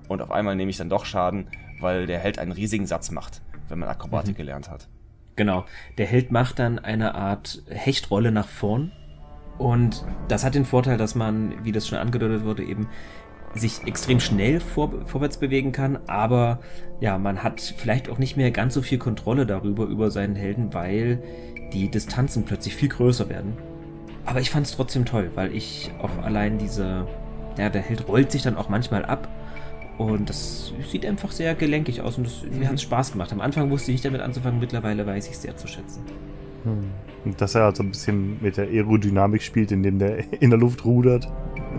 Und auf einmal nehme ich dann doch Schaden, weil der Held einen riesigen Satz macht, wenn man Akrobatik mhm. gelernt hat. Genau. Der Held macht dann eine Art Hechtrolle nach vorn. Und das hat den Vorteil, dass man, wie das schon angedeutet wurde, eben sich extrem schnell vor, vorwärts bewegen kann, aber ja, man hat vielleicht auch nicht mehr ganz so viel Kontrolle darüber, über seinen Helden, weil die Distanzen plötzlich viel größer werden. Aber ich fand es trotzdem toll, weil ich auch allein diese, ja, der Held rollt sich dann auch manchmal ab und das sieht einfach sehr gelenkig aus und das, mhm. mir hat es Spaß gemacht. Am Anfang wusste ich nicht damit anzufangen, mittlerweile weiß ich es sehr zu schätzen. Hm. Und dass er halt so ein bisschen mit der Aerodynamik spielt, indem der in der Luft rudert.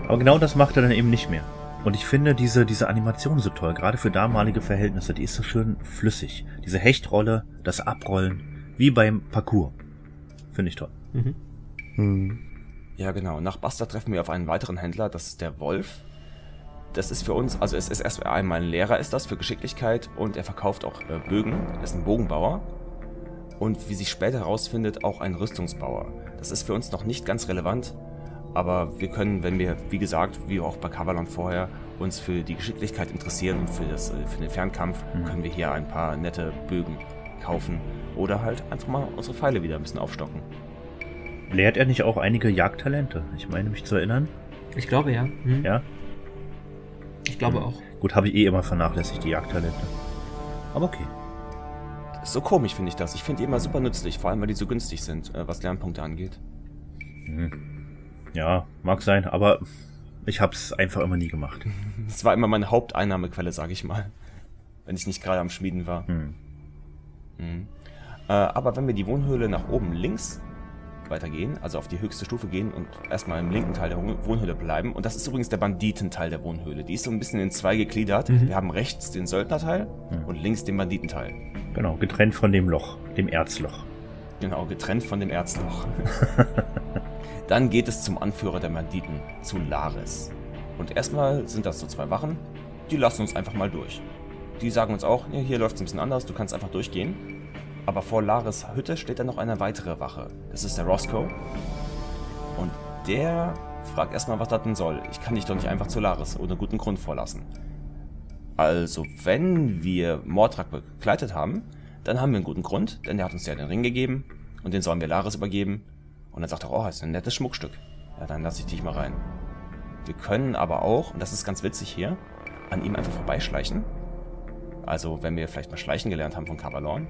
Aber genau das macht er dann eben nicht mehr. Und ich finde diese, diese Animation so toll, gerade für damalige Verhältnisse, die ist so schön flüssig. Diese Hechtrolle, das Abrollen, wie beim Parcours. Finde ich toll. Mhm. Hm. Ja, genau. Nach Buster treffen wir auf einen weiteren Händler, das ist der Wolf. Das ist für uns, also es ist erst einmal ein Lehrer ist das für Geschicklichkeit und er verkauft auch äh, Bögen, er ist ein Bogenbauer. Und wie sich später herausfindet, auch ein Rüstungsbauer. Das ist für uns noch nicht ganz relevant, aber wir können, wenn wir, wie gesagt, wie auch bei Cavalon vorher, uns für die Geschicklichkeit interessieren und für, das, äh, für den Fernkampf, mhm. können wir hier ein paar nette Bögen kaufen oder halt einfach mal unsere Pfeile wieder ein bisschen aufstocken. Lehrt er nicht auch einige Jagdtalente? Ich meine mich zu erinnern. Ich glaube ja. Hm. Ja? Ich glaube hm. auch. Gut, habe ich eh immer vernachlässigt, die Jagdtalente. Aber okay. So komisch finde ich das. Ich finde die immer super nützlich, vor allem weil die so günstig sind, äh, was Lernpunkte angeht. Hm. Ja, mag sein, aber ich habe es einfach immer nie gemacht. Es war immer meine Haupteinnahmequelle, sage ich mal. Wenn ich nicht gerade am Schmieden war. Hm. Hm. Äh, aber wenn wir die Wohnhöhle nach oben links weitergehen, also auf die höchste Stufe gehen und erstmal im linken Teil der Wohnhöhle bleiben. Und das ist übrigens der Banditenteil der Wohnhöhle. Die ist so ein bisschen in zwei gegliedert. Mhm. Wir haben rechts den Söldnerteil mhm. und links den Banditenteil. Genau, getrennt von dem Loch, dem Erzloch. Genau, getrennt von dem Erzloch. Dann geht es zum Anführer der Banditen, zu Laris. Und erstmal sind das so zwei Wachen, die lassen uns einfach mal durch. Die sagen uns auch, hier läuft es ein bisschen anders, du kannst einfach durchgehen. Aber vor Laris Hütte steht dann noch eine weitere Wache. Das ist der Roscoe. Und der fragt erstmal, was das denn soll. Ich kann dich doch nicht einfach zu Laris ohne guten Grund vorlassen. Also, wenn wir Mordrak begleitet haben, dann haben wir einen guten Grund, denn der hat uns ja den Ring gegeben und den sollen wir Laris übergeben und dann sagt er, oh, das ist ein nettes Schmuckstück. Ja, dann lasse ich dich mal rein. Wir können aber auch, und das ist ganz witzig hier, an ihm einfach vorbeischleichen. Also wenn wir vielleicht mal schleichen gelernt haben von Cavalorn.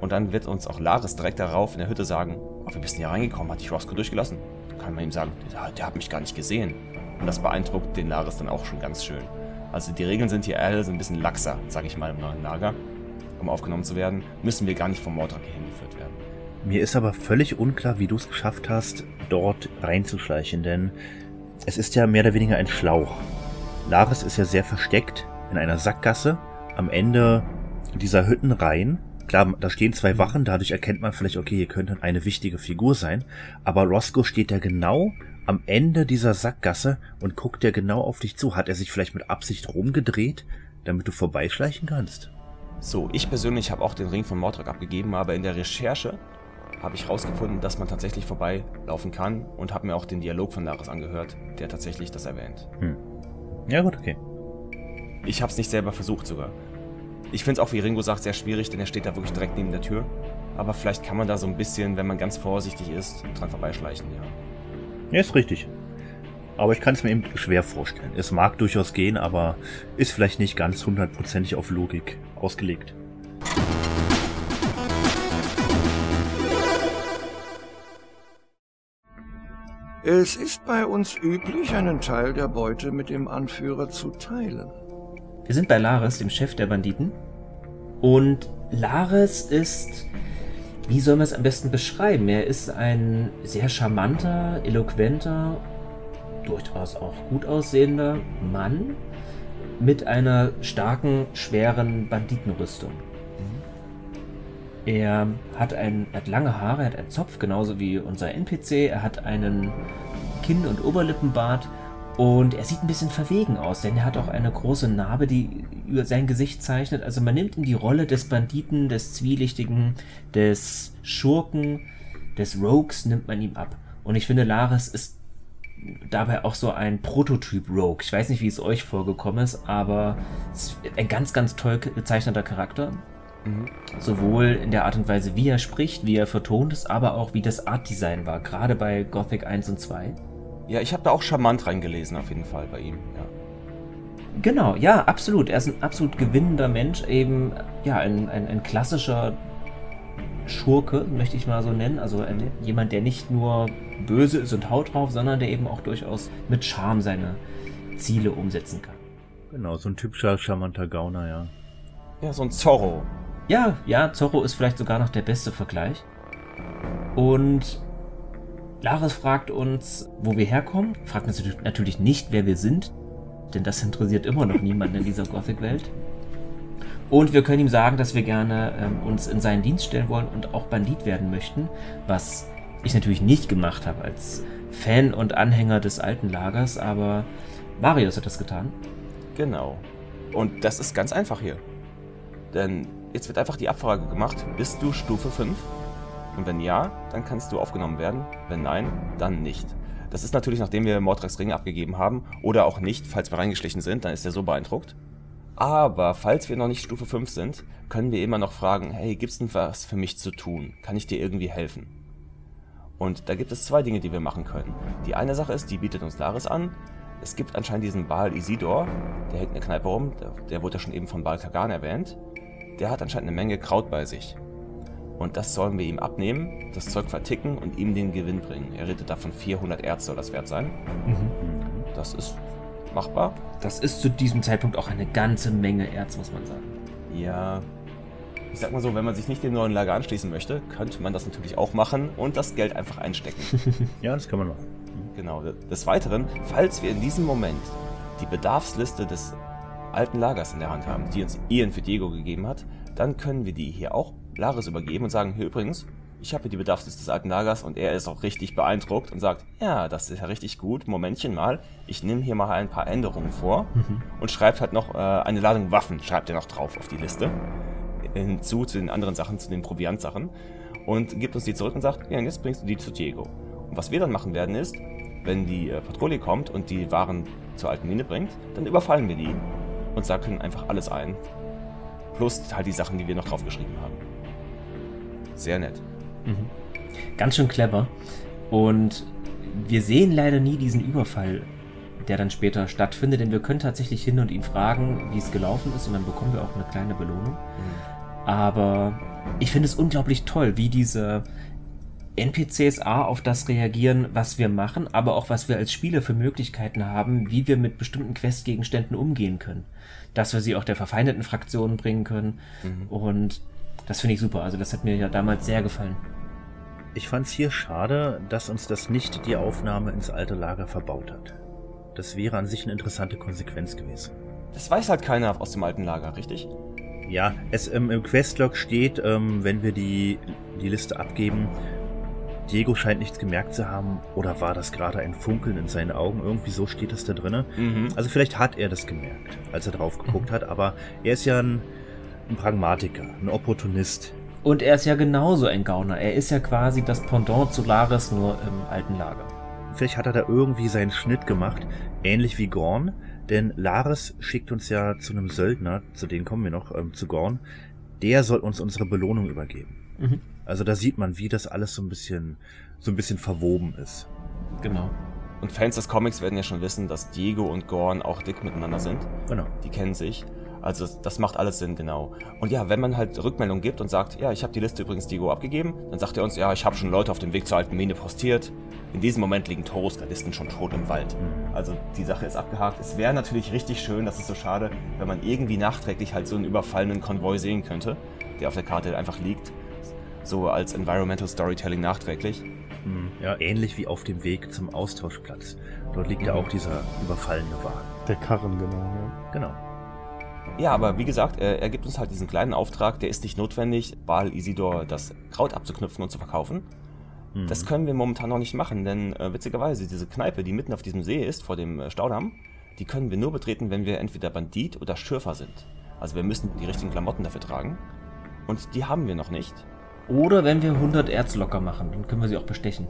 Und dann wird uns auch Laris direkt darauf in der Hütte sagen, oh, wir bist hier reingekommen, hat dich Roscoe durchgelassen? Dann kann man ihm sagen, der, der hat mich gar nicht gesehen. Und das beeindruckt den Laris dann auch schon ganz schön. Also die Regeln sind hier alle so ein bisschen laxer, sage ich mal, im neuen Lager. Um aufgenommen zu werden, müssen wir gar nicht vom Mordrak hingeführt werden. Mir ist aber völlig unklar, wie du es geschafft hast, dort reinzuschleichen, denn es ist ja mehr oder weniger ein Schlauch. Laris ist ja sehr versteckt in einer Sackgasse am Ende dieser Hütten rein. Klar, da stehen zwei Wachen, dadurch erkennt man vielleicht, okay, hier könnte eine wichtige Figur sein. Aber Roscoe steht ja genau am Ende dieser Sackgasse und guckt ja genau auf dich zu. Hat er sich vielleicht mit Absicht rumgedreht, damit du vorbeischleichen kannst? So, ich persönlich habe auch den Ring von Mordrak abgegeben, aber in der Recherche habe ich herausgefunden, dass man tatsächlich vorbeilaufen kann und habe mir auch den Dialog von Laris angehört, der tatsächlich das erwähnt. Hm. Ja gut, okay. Ich habe es nicht selber versucht sogar. Ich finde es auch, wie Ringo sagt, sehr schwierig, denn er steht da wirklich direkt neben der Tür. Aber vielleicht kann man da so ein bisschen, wenn man ganz vorsichtig ist, dran vorbeischleichen, ja. Ja, ist richtig. Aber ich kann es mir eben schwer vorstellen. Es mag durchaus gehen, aber ist vielleicht nicht ganz hundertprozentig auf Logik ausgelegt. Es ist bei uns üblich, einen Teil der Beute mit dem Anführer zu teilen. Wir sind bei Lares, dem Chef der Banditen. Und Lares ist, wie soll man es am besten beschreiben? Er ist ein sehr charmanter, eloquenter, durchaus auch gut aussehender Mann mit einer starken, schweren Banditenrüstung. Er hat, ein, er hat lange Haare, er hat einen Zopf, genauso wie unser NPC. Er hat einen Kinn- und Oberlippenbart und er sieht ein bisschen verwegen aus, denn er hat auch eine große Narbe, die über sein Gesicht zeichnet. Also man nimmt ihm die Rolle des Banditen, des Zwielichtigen, des Schurken, des Rogues, nimmt man ihm ab. Und ich finde, Laris ist dabei auch so ein Prototyp Rogue. Ich weiß nicht, wie es euch vorgekommen ist, aber es ist ein ganz, ganz toll gezeichneter Charakter. Mhm. Sowohl in der Art und Weise, wie er spricht, wie er vertont ist, aber auch wie das Art-Design war, gerade bei Gothic 1 und 2. Ja, ich habe da auch charmant reingelesen, auf jeden Fall bei ihm, ja. Genau, ja, absolut. Er ist ein absolut gewinnender Mensch, eben, ja, ein, ein, ein klassischer Schurke, möchte ich mal so nennen. Also ein, jemand, der nicht nur böse ist und haut drauf, sondern der eben auch durchaus mit Charme seine Ziele umsetzen kann. Genau, so ein typischer charmanter Gauner, ja. Ja, so ein Zorro. Ja, ja, Zorro ist vielleicht sogar noch der beste Vergleich. Und Laris fragt uns, wo wir herkommen. Fragt uns natürlich nicht, wer wir sind, denn das interessiert immer noch niemanden in dieser Gothic-Welt. Und wir können ihm sagen, dass wir gerne ähm, uns in seinen Dienst stellen wollen und auch Bandit werden möchten, was ich natürlich nicht gemacht habe als Fan und Anhänger des alten Lagers, aber Marius hat das getan. Genau. Und das ist ganz einfach hier. Denn jetzt wird einfach die Abfrage gemacht, bist du Stufe 5? Und wenn ja, dann kannst du aufgenommen werden. Wenn nein, dann nicht. Das ist natürlich, nachdem wir Mordrax Ring abgegeben haben oder auch nicht, falls wir reingeschlichen sind, dann ist er so beeindruckt. Aber falls wir noch nicht Stufe 5 sind, können wir immer noch fragen, hey, gibt's denn was für mich zu tun? Kann ich dir irgendwie helfen? Und da gibt es zwei Dinge, die wir machen können. Die eine Sache ist, die bietet uns Laris an. Es gibt anscheinend diesen Baal Isidor, der hängt in der Kneipe rum, der, der wurde ja schon eben von Baal Kagan erwähnt der hat anscheinend eine Menge Kraut bei sich. Und das sollen wir ihm abnehmen, das Zeug verticken und ihm den Gewinn bringen. Er redet davon 400 Erz soll das wert sein. Mhm. Das ist machbar. Das ist zu diesem Zeitpunkt auch eine ganze Menge Erz, muss man sagen. Ja. Ich sag mal so, wenn man sich nicht dem neuen Lager anschließen möchte, könnte man das natürlich auch machen und das Geld einfach einstecken. ja, das kann man machen. Genau. Des Weiteren, falls wir in diesem Moment die Bedarfsliste des alten Lagers in der Hand haben, die uns Ian für Diego gegeben hat, dann können wir die hier auch Laris übergeben und sagen, hier übrigens, ich habe hier die Bedarfsliste des alten Lagers und er ist auch richtig beeindruckt und sagt, ja, das ist ja richtig gut, Momentchen mal, ich nehme hier mal ein paar Änderungen vor mhm. und schreibt halt noch äh, eine Ladung Waffen, schreibt er noch drauf auf die Liste, hinzu zu den anderen Sachen, zu den Proviantsachen und gibt uns die zurück und sagt, ja, jetzt bringst du die zu Diego. Und was wir dann machen werden ist, wenn die äh, Patrouille kommt und die Waren zur alten Mine bringt, dann überfallen wir die und satteln einfach alles ein. Plus halt die Sachen, die wir noch draufgeschrieben haben. Sehr nett. Mhm. Ganz schön clever. Und wir sehen leider nie diesen Überfall der dann später stattfindet, denn wir können tatsächlich hin und ihn fragen, wie es gelaufen ist und dann bekommen wir auch eine kleine Belohnung. Mhm. Aber ich finde es unglaublich toll, wie diese NPCs A auf das reagieren, was wir machen, aber auch was wir als Spieler für Möglichkeiten haben, wie wir mit bestimmten Questgegenständen umgehen können. Dass wir sie auch der verfeindeten Fraktionen bringen können. Mhm. Und das finde ich super. Also das hat mir ja damals sehr gefallen. Ich fand es hier schade, dass uns das nicht die Aufnahme ins alte Lager verbaut hat. Das wäre an sich eine interessante Konsequenz gewesen. Das weiß halt keiner aus dem alten Lager, richtig? Ja, es ähm, im Questlog steht, ähm, wenn wir die, die Liste abgeben, Diego scheint nichts gemerkt zu haben oder war das gerade ein Funkeln in seinen Augen? Irgendwie so steht das da drin. Mhm. Also vielleicht hat er das gemerkt, als er drauf geguckt mhm. hat, aber er ist ja ein, ein Pragmatiker, ein Opportunist. Und er ist ja genauso ein Gauner. Er ist ja quasi das Pendant zu Laris nur im alten Lager. Vielleicht hat er da irgendwie seinen Schnitt gemacht, ähnlich wie Gorn, denn Laris schickt uns ja zu einem Söldner, zu denen kommen wir noch, ähm, zu Gorn. Der soll uns unsere Belohnung übergeben. Mhm. Also da sieht man, wie das alles so ein bisschen, so ein bisschen verwoben ist. Genau. Und Fans des Comics werden ja schon wissen, dass Diego und Gorn auch dick miteinander sind. Genau. Die kennen sich. Also das macht alles Sinn, genau. Und ja, wenn man halt Rückmeldung gibt und sagt, ja, ich habe die Liste übrigens Diego abgegeben, dann sagt er uns, ja, ich habe schon Leute auf dem Weg zur alten Mine postiert. In diesem Moment liegen Toros Gardisten schon tot im Wald. Mhm. Also die Sache ist abgehakt. Es wäre natürlich richtig schön, das ist so schade, wenn man irgendwie nachträglich halt so einen überfallenen Konvoi sehen könnte, der auf der Karte einfach liegt. So als Environmental Storytelling nachträglich. Mhm. Ja, ähnlich wie auf dem Weg zum Austauschplatz. Dort liegt mhm. ja auch dieser überfallene Wagen. Der Karren, genau. Ja. Genau. Ja, aber wie gesagt, er, er, gibt uns halt diesen kleinen Auftrag, der ist nicht notwendig, Baal Isidor das Kraut abzuknüpfen und zu verkaufen. Mhm. Das können wir momentan noch nicht machen, denn äh, witzigerweise, diese Kneipe, die mitten auf diesem See ist, vor dem äh, Staudamm, die können wir nur betreten, wenn wir entweder Bandit oder Schürfer sind. Also wir müssen die richtigen Klamotten dafür tragen. Und die haben wir noch nicht. Oder wenn wir 100 Erz locker machen, dann können wir sie auch bestechen.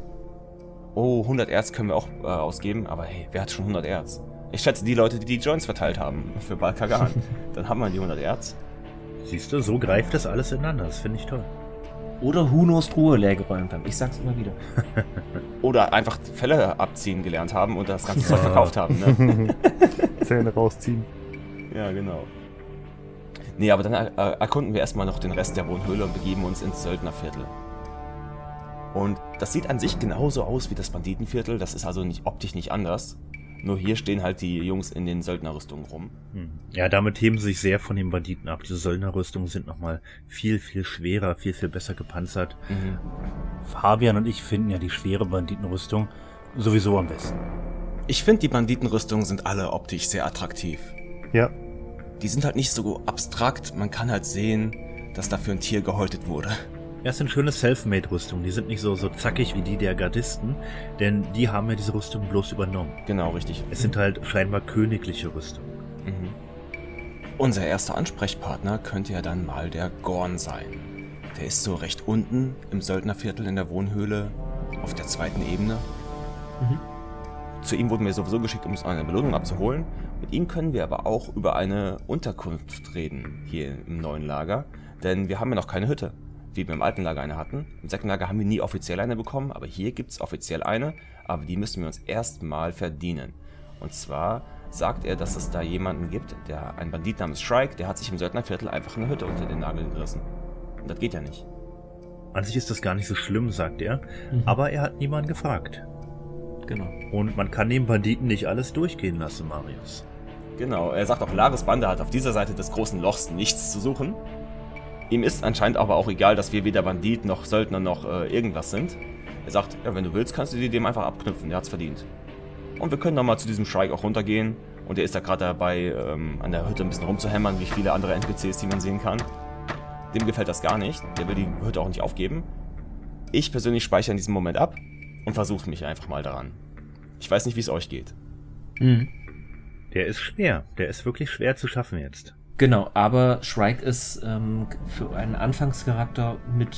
Oh, 100 Erz können wir auch äh, ausgeben, aber hey, wer hat schon 100 Erz? Ich schätze die Leute, die die Joints verteilt haben für Balkagan. Dann haben wir die 100 Erz. Siehst du, so greift das alles ineinander. Das finde ich toll. Oder Hunos Truhe leergeräumt haben. Ich sag's immer wieder. Oder einfach Fälle abziehen gelernt haben und das ganze Zeug verkauft haben. Ne? Zähne rausziehen. Ja, genau. Nee, aber dann erkunden wir erstmal noch den Rest der Wohnhöhle und begeben uns ins Söldnerviertel. Und das sieht an sich genauso aus wie das Banditenviertel, das ist also nicht optisch nicht anders. Nur hier stehen halt die Jungs in den Söldnerrüstungen rum. Hm. Ja, damit heben sie sich sehr von den Banditen ab. Diese Söldnerrüstungen sind nochmal viel, viel schwerer, viel, viel besser gepanzert. Mhm. Fabian und ich finden ja die schwere Banditenrüstung sowieso am besten. Ich finde, die Banditenrüstungen sind alle optisch sehr attraktiv. Ja. Die sind halt nicht so abstrakt. Man kann halt sehen, dass dafür ein Tier gehäutet wurde. Ja, es sind schöne Selfmade-Rüstungen. Die sind nicht so, so zackig wie die der Gardisten, denn die haben ja diese Rüstung bloß übernommen. Genau, richtig. Es sind halt scheinbar königliche Rüstungen. Mhm. Unser erster Ansprechpartner könnte ja dann mal der Gorn sein. Der ist so recht unten im Söldnerviertel in der Wohnhöhle auf der zweiten Ebene. Mhm. Zu ihm wurden wir sowieso geschickt, um uns eine Belohnung abzuholen. Mit ihm können wir aber auch über eine Unterkunft reden hier im neuen Lager, denn wir haben ja noch keine Hütte wie wir im alten Lager eine hatten. Im Sektenlager haben wir nie offiziell eine bekommen, aber hier gibt es offiziell eine, aber die müssen wir uns erstmal verdienen. Und zwar sagt er, dass es da jemanden gibt, der ein Bandit namens Shrike, der hat sich im Söldnerviertel einfach eine Hütte unter den Nagel gerissen. Und das geht ja nicht. An sich ist das gar nicht so schlimm, sagt er, mhm. aber er hat niemanden gefragt. Genau. Und man kann dem Banditen nicht alles durchgehen lassen, Marius. Genau, er sagt auch, Lares Bande hat auf dieser Seite des großen Lochs nichts zu suchen. Ihm ist anscheinend aber auch egal, dass wir weder Bandit noch Söldner noch äh, irgendwas sind. Er sagt, ja, wenn du willst, kannst du dir dem einfach abknüpfen, der hat's verdient. Und wir können nochmal zu diesem Shrike auch runtergehen. Und er ist da gerade dabei, ähm, an der Hütte ein bisschen rumzuhämmern, wie viele andere NPCs, die man sehen kann. Dem gefällt das gar nicht. Der will die Hütte auch nicht aufgeben. Ich persönlich speichere in diesem Moment ab und versuche mich einfach mal daran. Ich weiß nicht, wie es euch geht. Mhm. Der ist schwer. Der ist wirklich schwer zu schaffen jetzt. Genau, aber Shrike ist ähm, für einen Anfangscharakter mit,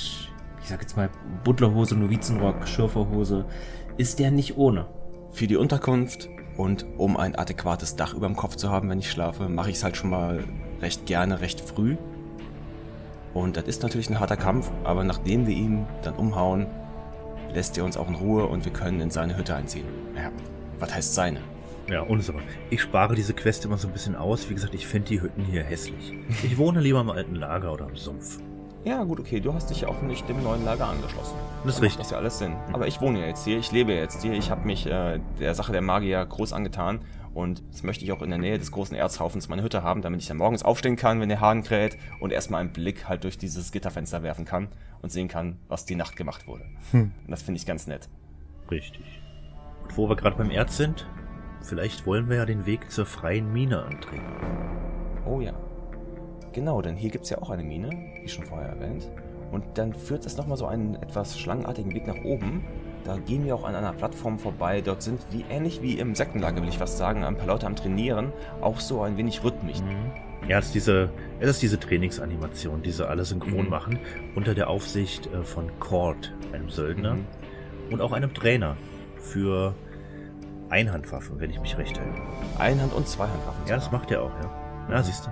ich sag jetzt mal, Butlerhose, Novizenrock, Schürferhose, ist der nicht ohne. Für die Unterkunft und um ein adäquates Dach über dem Kopf zu haben, wenn ich schlafe, mache ich es halt schon mal recht gerne, recht früh. Und das ist natürlich ein harter Kampf, aber nachdem wir ihn dann umhauen, lässt er uns auch in Ruhe und wir können in seine Hütte einziehen. Ja, was heißt seine? Ja, und so. Ich spare diese Quest immer so ein bisschen aus. Wie gesagt, ich finde die Hütten hier hässlich. Ich wohne lieber im alten Lager oder im Sumpf. Ja, gut, okay. Du hast dich ja auch nicht dem neuen Lager angeschlossen. Das ist richtig. Das ist ja alles Sinn. Aber ich wohne ja jetzt hier, ich lebe jetzt hier. Ich habe mich äh, der Sache der Magier groß angetan. Und jetzt möchte ich auch in der Nähe des großen Erzhaufens meine Hütte haben, damit ich dann morgens aufstehen kann, wenn der Hahn kräht und erstmal einen Blick halt durch dieses Gitterfenster werfen kann und sehen kann, was die Nacht gemacht wurde. Hm. Und das finde ich ganz nett. Richtig. Und wo wir gerade beim Erz sind, vielleicht wollen wir ja den Weg zur freien Mine antreten. Oh ja. Genau, denn hier gibt es ja auch eine Mine, wie schon vorher erwähnt. Und dann führt es nochmal so einen etwas schlangenartigen Weg nach oben. Da gehen wir auch an einer Plattform vorbei. Dort sind, wie ähnlich wie im Sektenlager, will ich fast sagen, ein paar Leute am Trainieren. Auch so ein wenig rhythmisch. Mhm. Ja, es ist diese, es ist diese Trainingsanimation, die sie alle synchron mhm. machen, unter der Aufsicht äh, von Cord, einem Söldner, mhm. und auch einem Trainer für Einhandwaffen, wenn ich mich recht halte. Einhand- und Zweihandwaffen. Ja, das macht er auch, ja. Na, siehst du.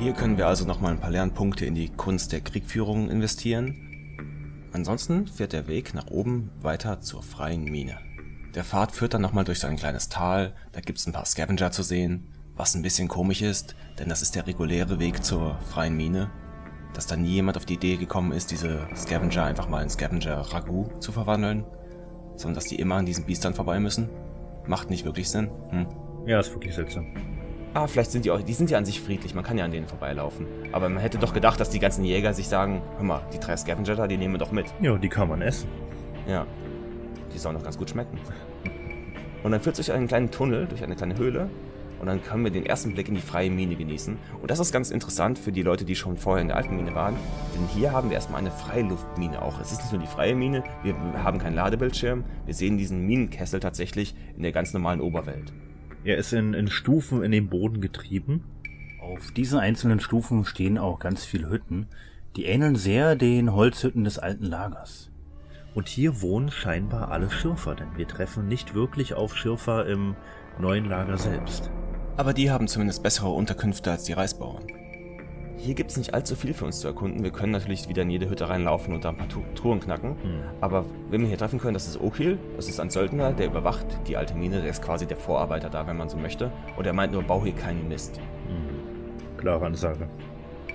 Hier können wir also nochmal ein paar Lernpunkte in die Kunst der Kriegführung investieren. Ansonsten führt der Weg nach oben weiter zur freien Mine. Der Pfad führt dann nochmal durch so ein kleines Tal, da gibt's ein paar Scavenger zu sehen, was ein bisschen komisch ist, denn das ist der reguläre Weg zur freien Mine. Dass da nie jemand auf die Idee gekommen ist, diese Scavenger einfach mal in Scavenger-Ragout zu verwandeln, sondern dass die immer an diesen Biestern vorbei müssen. Macht nicht wirklich Sinn. Hm. Ja, ist wirklich seltsam. Ah, vielleicht sind die auch, die sind ja an sich friedlich, man kann ja an denen vorbeilaufen. Aber man hätte doch gedacht, dass die ganzen Jäger sich sagen, hör mal, die drei Scavenger da, die nehmen wir doch mit. Ja, die kann man essen. Ja, die sollen doch ganz gut schmecken. Und dann führt es durch einen kleinen Tunnel, durch eine kleine Höhle. Und dann können wir den ersten Blick in die freie Mine genießen. Und das ist ganz interessant für die Leute, die schon vorher in der alten Mine waren. Denn hier haben wir erstmal eine Freiluftmine auch. Es ist nicht nur die freie Mine, wir haben keinen Ladebildschirm. Wir sehen diesen Minenkessel tatsächlich in der ganz normalen Oberwelt. Er ist in, in Stufen in den Boden getrieben. Auf diesen einzelnen Stufen stehen auch ganz viele Hütten. Die ähneln sehr den Holzhütten des alten Lagers. Und hier wohnen scheinbar alle Schürfer, denn wir treffen nicht wirklich auf Schürfer im neuen Lager selbst. Aber die haben zumindest bessere Unterkünfte als die Reisbauern. Hier gibt es nicht allzu viel für uns zu erkunden. Wir können natürlich wieder in jede Hütte reinlaufen und da ein paar Truhen knacken. Hm. Aber wenn wir hier treffen können, das ist Okil. Das ist ein Söldner, der überwacht die alte Mine. Der ist quasi der Vorarbeiter da, wenn man so möchte. Und er meint nur, bau hier keinen Mist. Hm. Klare Ansage.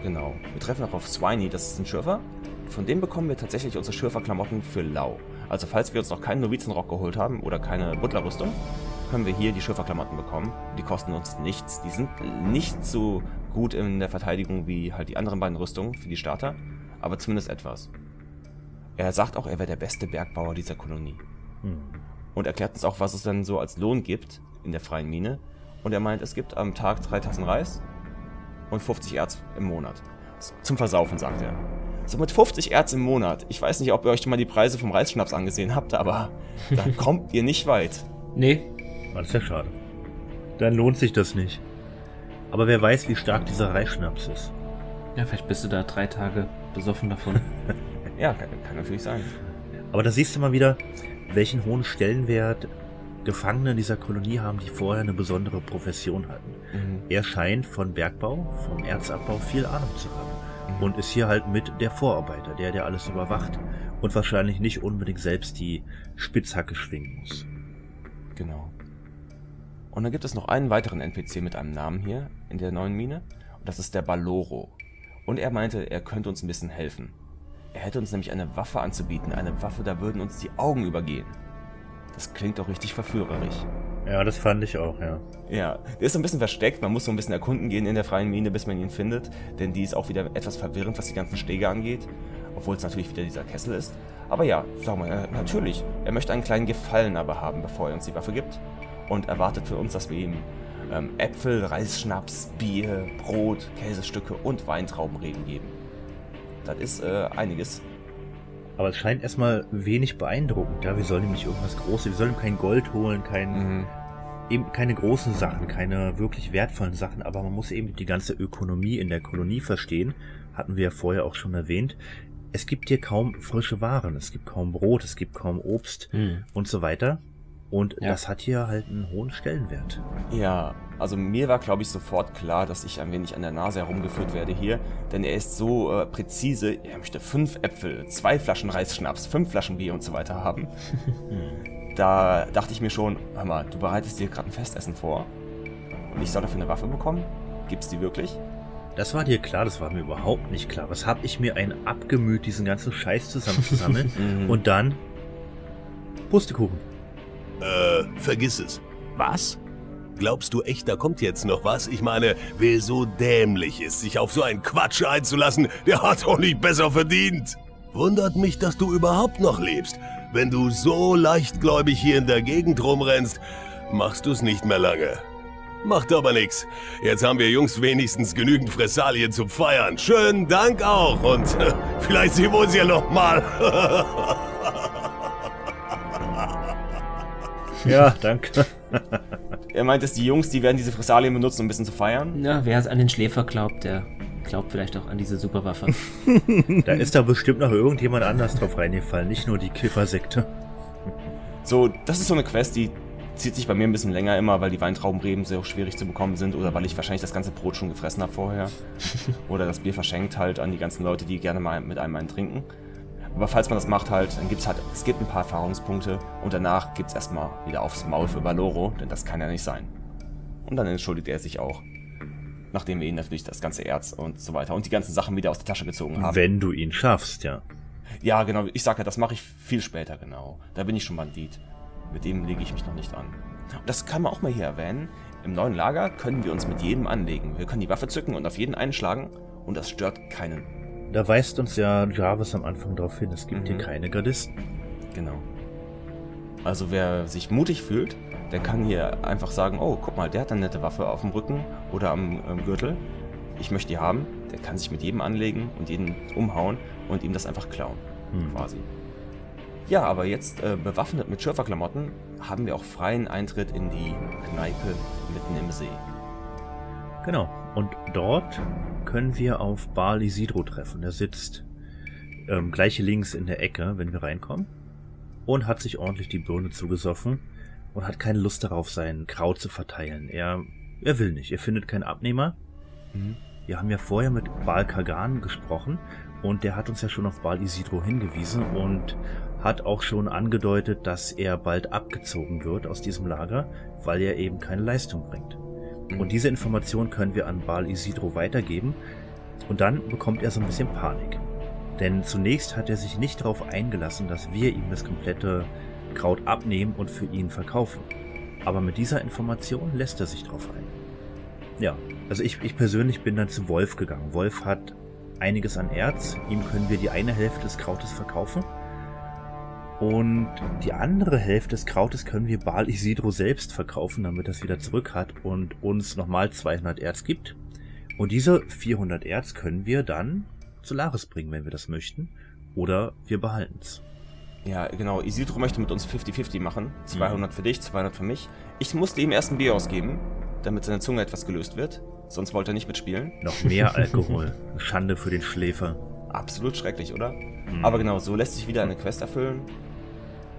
Genau. Wir treffen auch auf Swiney, das ist ein Schürfer. Von dem bekommen wir tatsächlich unsere Schürferklamotten für lau. Also falls wir uns noch keinen Novizenrock geholt haben oder keine Butlerrüstung, können wir hier die Schürferklamotten bekommen. Die kosten uns nichts. Die sind nicht so gut in der Verteidigung wie halt die anderen beiden Rüstungen für die Starter, aber zumindest etwas. Er sagt auch, er wäre der beste Bergbauer dieser Kolonie. Hm. Und erklärt uns auch, was es dann so als Lohn gibt in der freien Mine. Und er meint, es gibt am Tag drei Tassen Reis und 50 Erz im Monat. Zum Versaufen, sagt er. So mit 50 Erz im Monat. Ich weiß nicht, ob ihr euch schon mal die Preise vom Reisschnaps angesehen habt, aber da kommt ihr nicht weit. Nee. Das ist ja schade. Dann lohnt sich das nicht. Aber wer weiß, wie stark dieser Reisschnaps ist. Ja, vielleicht bist du da drei Tage besoffen davon. ja, kann, kann, natürlich sein. Aber da siehst du mal wieder, welchen hohen Stellenwert Gefangene dieser Kolonie haben, die vorher eine besondere Profession hatten. Mhm. Er scheint von Bergbau, vom Erzabbau viel Ahnung zu haben. Mhm. Und ist hier halt mit der Vorarbeiter, der, der alles überwacht und wahrscheinlich nicht unbedingt selbst die Spitzhacke schwingen muss. Genau. Und dann gibt es noch einen weiteren NPC mit einem Namen hier in der neuen Mine. Und das ist der Baloro. Und er meinte, er könnte uns ein bisschen helfen. Er hätte uns nämlich eine Waffe anzubieten. Eine Waffe, da würden uns die Augen übergehen. Das klingt doch richtig verführerisch. Ja, das fand ich auch, ja. Ja, der ist so ein bisschen versteckt. Man muss so ein bisschen erkunden gehen in der freien Mine, bis man ihn findet. Denn die ist auch wieder etwas verwirrend, was die ganzen Stege angeht. Obwohl es natürlich wieder dieser Kessel ist. Aber ja, sag mal, natürlich. Er möchte einen kleinen Gefallen aber haben, bevor er uns die Waffe gibt und erwartet für uns, dass wir ihm ähm, Äpfel, Reisschnaps, Bier, Brot, Käsestücke und Weintraubenreben geben. Das ist äh, einiges. Aber es scheint erstmal wenig beeindruckend. Ja, wir sollen ihm nicht irgendwas Großes, wir sollen ihm kein Gold holen, kein, mhm. eben keine großen Sachen, keine wirklich wertvollen Sachen, aber man muss eben die ganze Ökonomie in der Kolonie verstehen. Hatten wir ja vorher auch schon erwähnt. Es gibt hier kaum frische Waren, es gibt kaum Brot, es gibt kaum Obst mhm. und so weiter. Und ja. das hat hier halt einen hohen Stellenwert. Ja, also mir war, glaube ich, sofort klar, dass ich ein wenig an der Nase herumgeführt werde hier, denn er ist so äh, präzise, er möchte fünf Äpfel, zwei Flaschen Reisschnaps, fünf Flaschen Bier und so weiter haben. da dachte ich mir schon, hör mal, du bereitest dir gerade ein Festessen vor und ich soll dafür eine Waffe bekommen? Gibt's die wirklich? Das war dir klar, das war mir überhaupt nicht klar. Was hab ich mir ein abgemüht, diesen ganzen Scheiß zusammenzusammeln mhm. und dann Pustekuchen. Äh, vergiss es. Was? Glaubst du echt, da kommt jetzt noch was? Ich meine, wer so dämlich ist, sich auf so einen Quatsch einzulassen, der hat doch nicht besser verdient. Wundert mich, dass du überhaupt noch lebst. Wenn du so leichtgläubig hier in der Gegend rumrennst, machst du es nicht mehr lange. Macht aber nichts. Jetzt haben wir Jungs wenigstens genügend Fressalien zum Feiern. Schönen Dank auch und vielleicht sehen wir uns ja noch ja, danke. er meint, dass die Jungs, die werden diese Fressalien benutzen, um ein bisschen zu feiern? Ja, wer es an den Schläfer glaubt, der glaubt vielleicht auch an diese Superwaffe. da ist da bestimmt noch irgendjemand anders drauf reingefallen, nicht nur die Kiffersekte. So, das ist so eine Quest, die zieht sich bei mir ein bisschen länger immer, weil die Weintraubenreben sehr schwierig zu bekommen sind oder weil ich wahrscheinlich das ganze Brot schon gefressen habe vorher. oder das Bier verschenkt halt an die ganzen Leute, die gerne mal mit einem einen trinken. Aber falls man das macht halt, dann gibt es halt, es gibt ein paar Erfahrungspunkte und danach gibt es erstmal wieder aufs Maul für Valoro, denn das kann ja nicht sein. Und dann entschuldigt er sich auch. Nachdem wir ihn natürlich das ganze Erz und so weiter und die ganzen Sachen wieder aus der Tasche gezogen haben. Wenn du ihn schaffst, ja. Ja, genau. Ich sag ja, das mache ich viel später, genau. Da bin ich schon Bandit. Mit dem lege ich mich noch nicht an. Und das kann man auch mal hier erwähnen. Im neuen Lager können wir uns mit jedem anlegen. Wir können die Waffe zücken und auf jeden einschlagen und das stört keinen. Da weist uns ja Jarvis am Anfang darauf hin, es gibt mhm. hier keine Gardisten. Genau. Also wer sich mutig fühlt, der kann hier einfach sagen, oh, guck mal, der hat eine nette Waffe auf dem Rücken oder am, am Gürtel. Ich möchte die haben. Der kann sich mit jedem anlegen und jeden umhauen und ihm das einfach klauen. Mhm. Quasi. Ja, aber jetzt äh, bewaffnet mit Schürferklamotten haben wir auch freien Eintritt in die Kneipe mitten im See. Genau. Und dort können wir auf Baal Isidro treffen. Er sitzt ähm, gleich links in der Ecke, wenn wir reinkommen. Und hat sich ordentlich die Birne zugesoffen und hat keine Lust darauf, sein Kraut zu verteilen. Er, er will nicht. Er findet keinen Abnehmer. Mhm. Wir haben ja vorher mit Baal Kagan gesprochen und der hat uns ja schon auf Baal Isidro hingewiesen und hat auch schon angedeutet, dass er bald abgezogen wird aus diesem Lager, weil er eben keine Leistung bringt. Und diese Information können wir an Baal Isidro weitergeben und dann bekommt er so ein bisschen Panik. Denn zunächst hat er sich nicht darauf eingelassen, dass wir ihm das komplette Kraut abnehmen und für ihn verkaufen. Aber mit dieser Information lässt er sich drauf ein. Ja, also ich, ich persönlich bin dann zu Wolf gegangen. Wolf hat einiges an Erz, ihm können wir die eine Hälfte des Krautes verkaufen und die andere Hälfte des Krautes können wir Baal Isidro selbst verkaufen, damit er es wieder zurück hat und uns nochmal 200 Erz gibt. Und diese 400 Erz können wir dann zu Laris bringen, wenn wir das möchten. Oder wir behalten es. Ja, genau. Isidro möchte mit uns 50-50 machen. 200 mhm. für dich, 200 für mich. Ich musste ihm erst ein Bier ausgeben, damit seine Zunge etwas gelöst wird. Sonst wollte er nicht mitspielen. Noch mehr Alkohol. Schande für den Schläfer. Absolut schrecklich, oder? Mhm. Aber genau, so lässt sich wieder eine Quest erfüllen.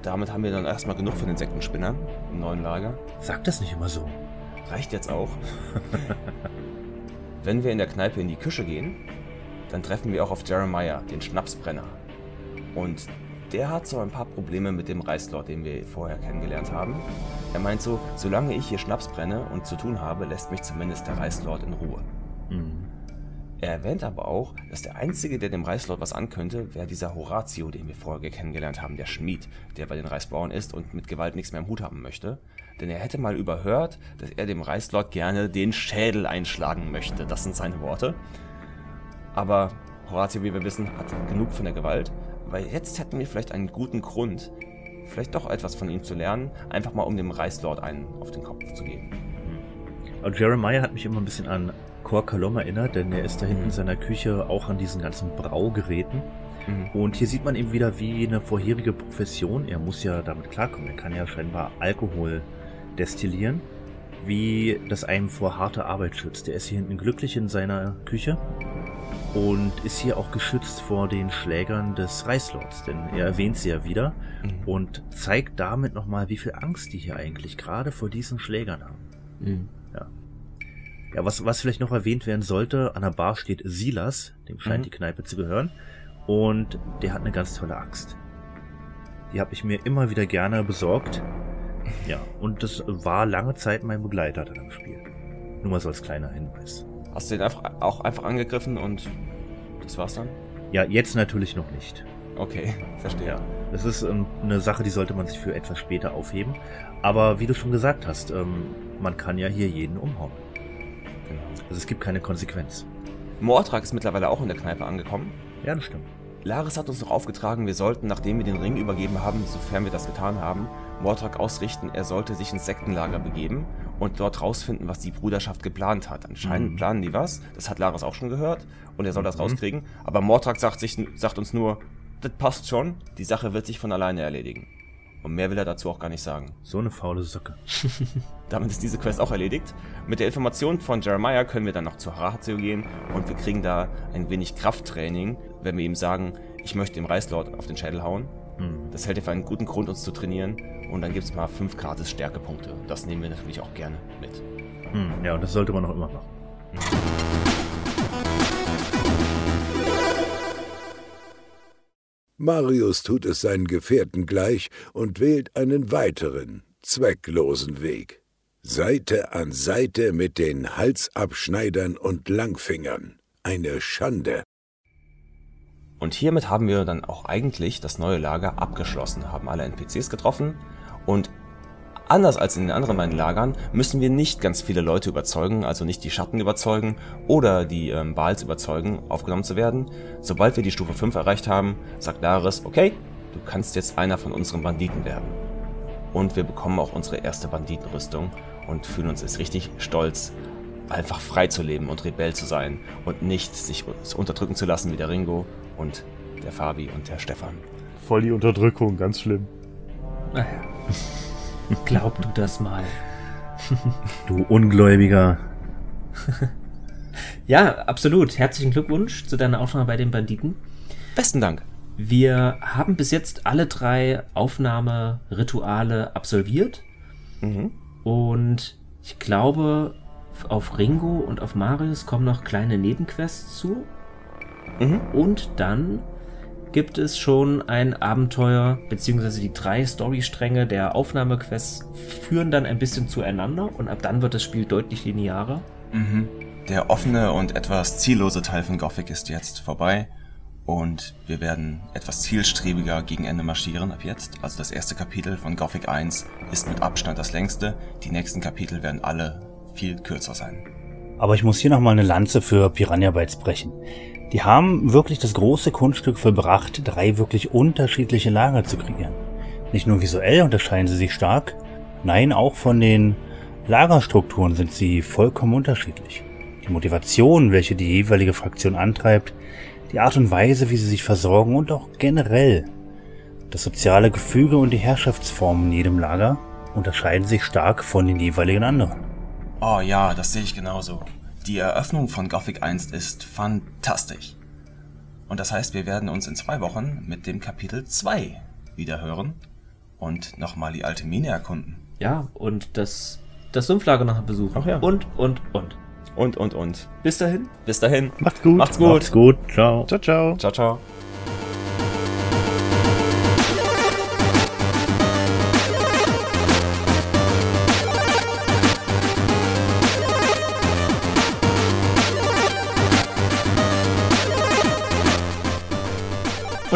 Damit haben wir dann erstmal genug von den Sektenspinnern im neuen Lager. Sag das nicht immer so. Reicht jetzt auch. Wenn wir in der Kneipe in die Küche gehen, dann treffen wir auch auf Jeremiah, den Schnapsbrenner. Und der hat so ein paar Probleme mit dem Reichslord, den wir vorher kennengelernt haben. Er meint so, solange ich hier Schnaps brenne und zu tun habe, lässt mich zumindest der Reichslord in Ruhe. Mhm. Er erwähnt aber auch, dass der Einzige, der dem Reichslord was ankönnte, wäre dieser Horatio, den wir vorher kennengelernt haben, der Schmied, der bei den Reichsbauern ist und mit Gewalt nichts mehr im Hut haben möchte. Denn er hätte mal überhört, dass er dem Reichslord gerne den Schädel einschlagen möchte. Das sind seine Worte. Aber Horatio, wie wir wissen, hat genug von der Gewalt. Weil jetzt hätten wir vielleicht einen guten Grund, vielleicht doch etwas von ihm zu lernen, einfach mal um dem Reichslord einen auf den Kopf zu geben. Und Jeremiah hat mich immer ein bisschen an Cor Kalom erinnert, denn er ist da hinten in seiner Küche auch an diesen ganzen Braugeräten. Mhm. Und hier sieht man eben wieder wie eine vorherige Profession. Er muss ja damit klarkommen. Er kann ja scheinbar Alkohol destillieren, wie das einem vor harter Arbeit schützt. Er ist hier hinten glücklich in seiner Küche und ist hier auch geschützt vor den Schlägern des Reichslords, denn er erwähnt sie ja wieder mhm. und zeigt damit nochmal, wie viel Angst die hier eigentlich gerade vor diesen Schlägern haben. Mhm. Ja. Was, was vielleicht noch erwähnt werden sollte, an der Bar steht Silas, dem scheint mhm. die Kneipe zu gehören, und der hat eine ganz tolle Axt. Die habe ich mir immer wieder gerne besorgt. Ja, und das war lange Zeit mein Begleiter dann im Spiel. Nur mal so als kleiner Hinweis. Hast du den einfach, auch einfach angegriffen und das war's dann? Ja, jetzt natürlich noch nicht. Okay, verstehe. Ja, das ist ähm, eine Sache, die sollte man sich für etwas später aufheben. Aber wie du schon gesagt hast, ähm, man kann ja hier jeden umhauen. Genau. Also es gibt keine Konsequenz. Mordrak ist mittlerweile auch in der Kneipe angekommen. Ja, das stimmt. Laris hat uns noch aufgetragen, wir sollten, nachdem wir den Ring übergeben haben, sofern wir das getan haben, Mordrak ausrichten, er sollte sich ins Sektenlager begeben und dort rausfinden, was die Bruderschaft geplant hat. Anscheinend mhm. planen die was, das hat Laris auch schon gehört und er soll das mhm. rauskriegen. Aber Mordrak sagt, sich, sagt uns nur, das passt schon, die Sache wird sich von alleine erledigen. Und mehr will er dazu auch gar nicht sagen. So eine faule Socke. Damit ist diese Quest auch erledigt. Mit der Information von Jeremiah können wir dann noch zu Harahatsu gehen und wir kriegen da ein wenig Krafttraining, wenn wir ihm sagen, ich möchte dem Reißlord auf den Schädel hauen. Mhm. Das hält dir für einen guten Grund, uns zu trainieren. Und dann gibt es mal 5 gratis Stärkepunkte. Das nehmen wir natürlich auch gerne mit. Mhm. Ja, und das sollte man auch immer machen. Marius tut es seinen Gefährten gleich und wählt einen weiteren, zwecklosen Weg. Seite an Seite mit den Halsabschneidern und Langfingern. Eine Schande. Und hiermit haben wir dann auch eigentlich das neue Lager abgeschlossen, haben alle NPCs getroffen und Anders als in den anderen beiden Lagern müssen wir nicht ganz viele Leute überzeugen, also nicht die Schatten überzeugen oder die ähm, Baals überzeugen, aufgenommen zu werden. Sobald wir die Stufe 5 erreicht haben, sagt Laris, okay, du kannst jetzt einer von unseren Banditen werden. Und wir bekommen auch unsere erste Banditenrüstung und fühlen uns jetzt richtig stolz, einfach frei zu leben und Rebell zu sein und nicht sich unterdrücken zu lassen wie der Ringo und der Fabi und der Stefan. Voll die Unterdrückung, ganz schlimm. Naja. Glaub du das mal. du Ungläubiger. ja, absolut. Herzlichen Glückwunsch zu deiner Aufnahme bei den Banditen. Besten Dank. Wir haben bis jetzt alle drei Aufnahmerituale absolviert. Mhm. Und ich glaube, auf Ringo und auf Marius kommen noch kleine Nebenquests zu. Mhm. Und dann gibt es schon ein Abenteuer, beziehungsweise die drei Storystränge der Aufnahmequests führen dann ein bisschen zueinander und ab dann wird das Spiel deutlich linearer. Mhm. Der offene und etwas ziellose Teil von Gothic ist jetzt vorbei und wir werden etwas zielstrebiger gegen Ende marschieren ab jetzt. Also das erste Kapitel von Gothic 1 ist mit Abstand das längste. Die nächsten Kapitel werden alle viel kürzer sein. Aber ich muss hier nochmal eine Lanze für Piranha Bytes brechen. Die haben wirklich das große Kunststück vollbracht, drei wirklich unterschiedliche Lager zu kreieren. Nicht nur visuell unterscheiden sie sich stark, nein, auch von den Lagerstrukturen sind sie vollkommen unterschiedlich. Die Motivation, welche die jeweilige Fraktion antreibt, die Art und Weise, wie sie sich versorgen und auch generell das soziale Gefüge und die Herrschaftsformen in jedem Lager unterscheiden sich stark von den jeweiligen anderen. Oh ja, das sehe ich genauso. Die Eröffnung von Gothic 1 ist fantastisch. Und das heißt, wir werden uns in zwei Wochen mit dem Kapitel 2 wieder hören und nochmal die alte Mine erkunden. Ja, und das, das Sumpflager noch besuchen. Ach ja. Und, und, und. Und, und, und. Bis dahin. Bis dahin. Macht's gut. Macht's gut. Macht's gut. Ciao. Ciao, ciao. Ciao, ciao.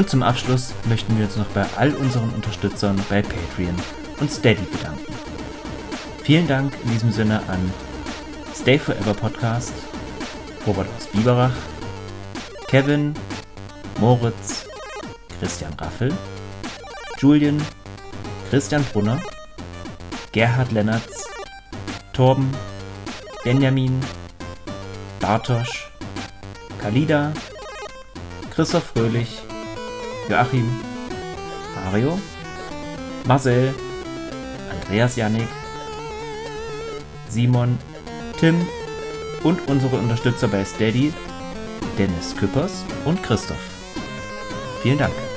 Und zum Abschluss möchten wir uns noch bei all unseren Unterstützern bei Patreon und Steady bedanken. Vielen Dank in diesem Sinne an Stay Forever Podcast, Robert aus Biberach, Kevin, Moritz, Christian Raffel, Julian, Christian Brunner, Gerhard Lennertz, Torben, Benjamin, Bartosch, Kalida, Christoph Fröhlich, Joachim, Mario, Marcel, Andreas Janik, Simon, Tim und unsere Unterstützer bei Steady, Dennis Küppers und Christoph. Vielen Dank.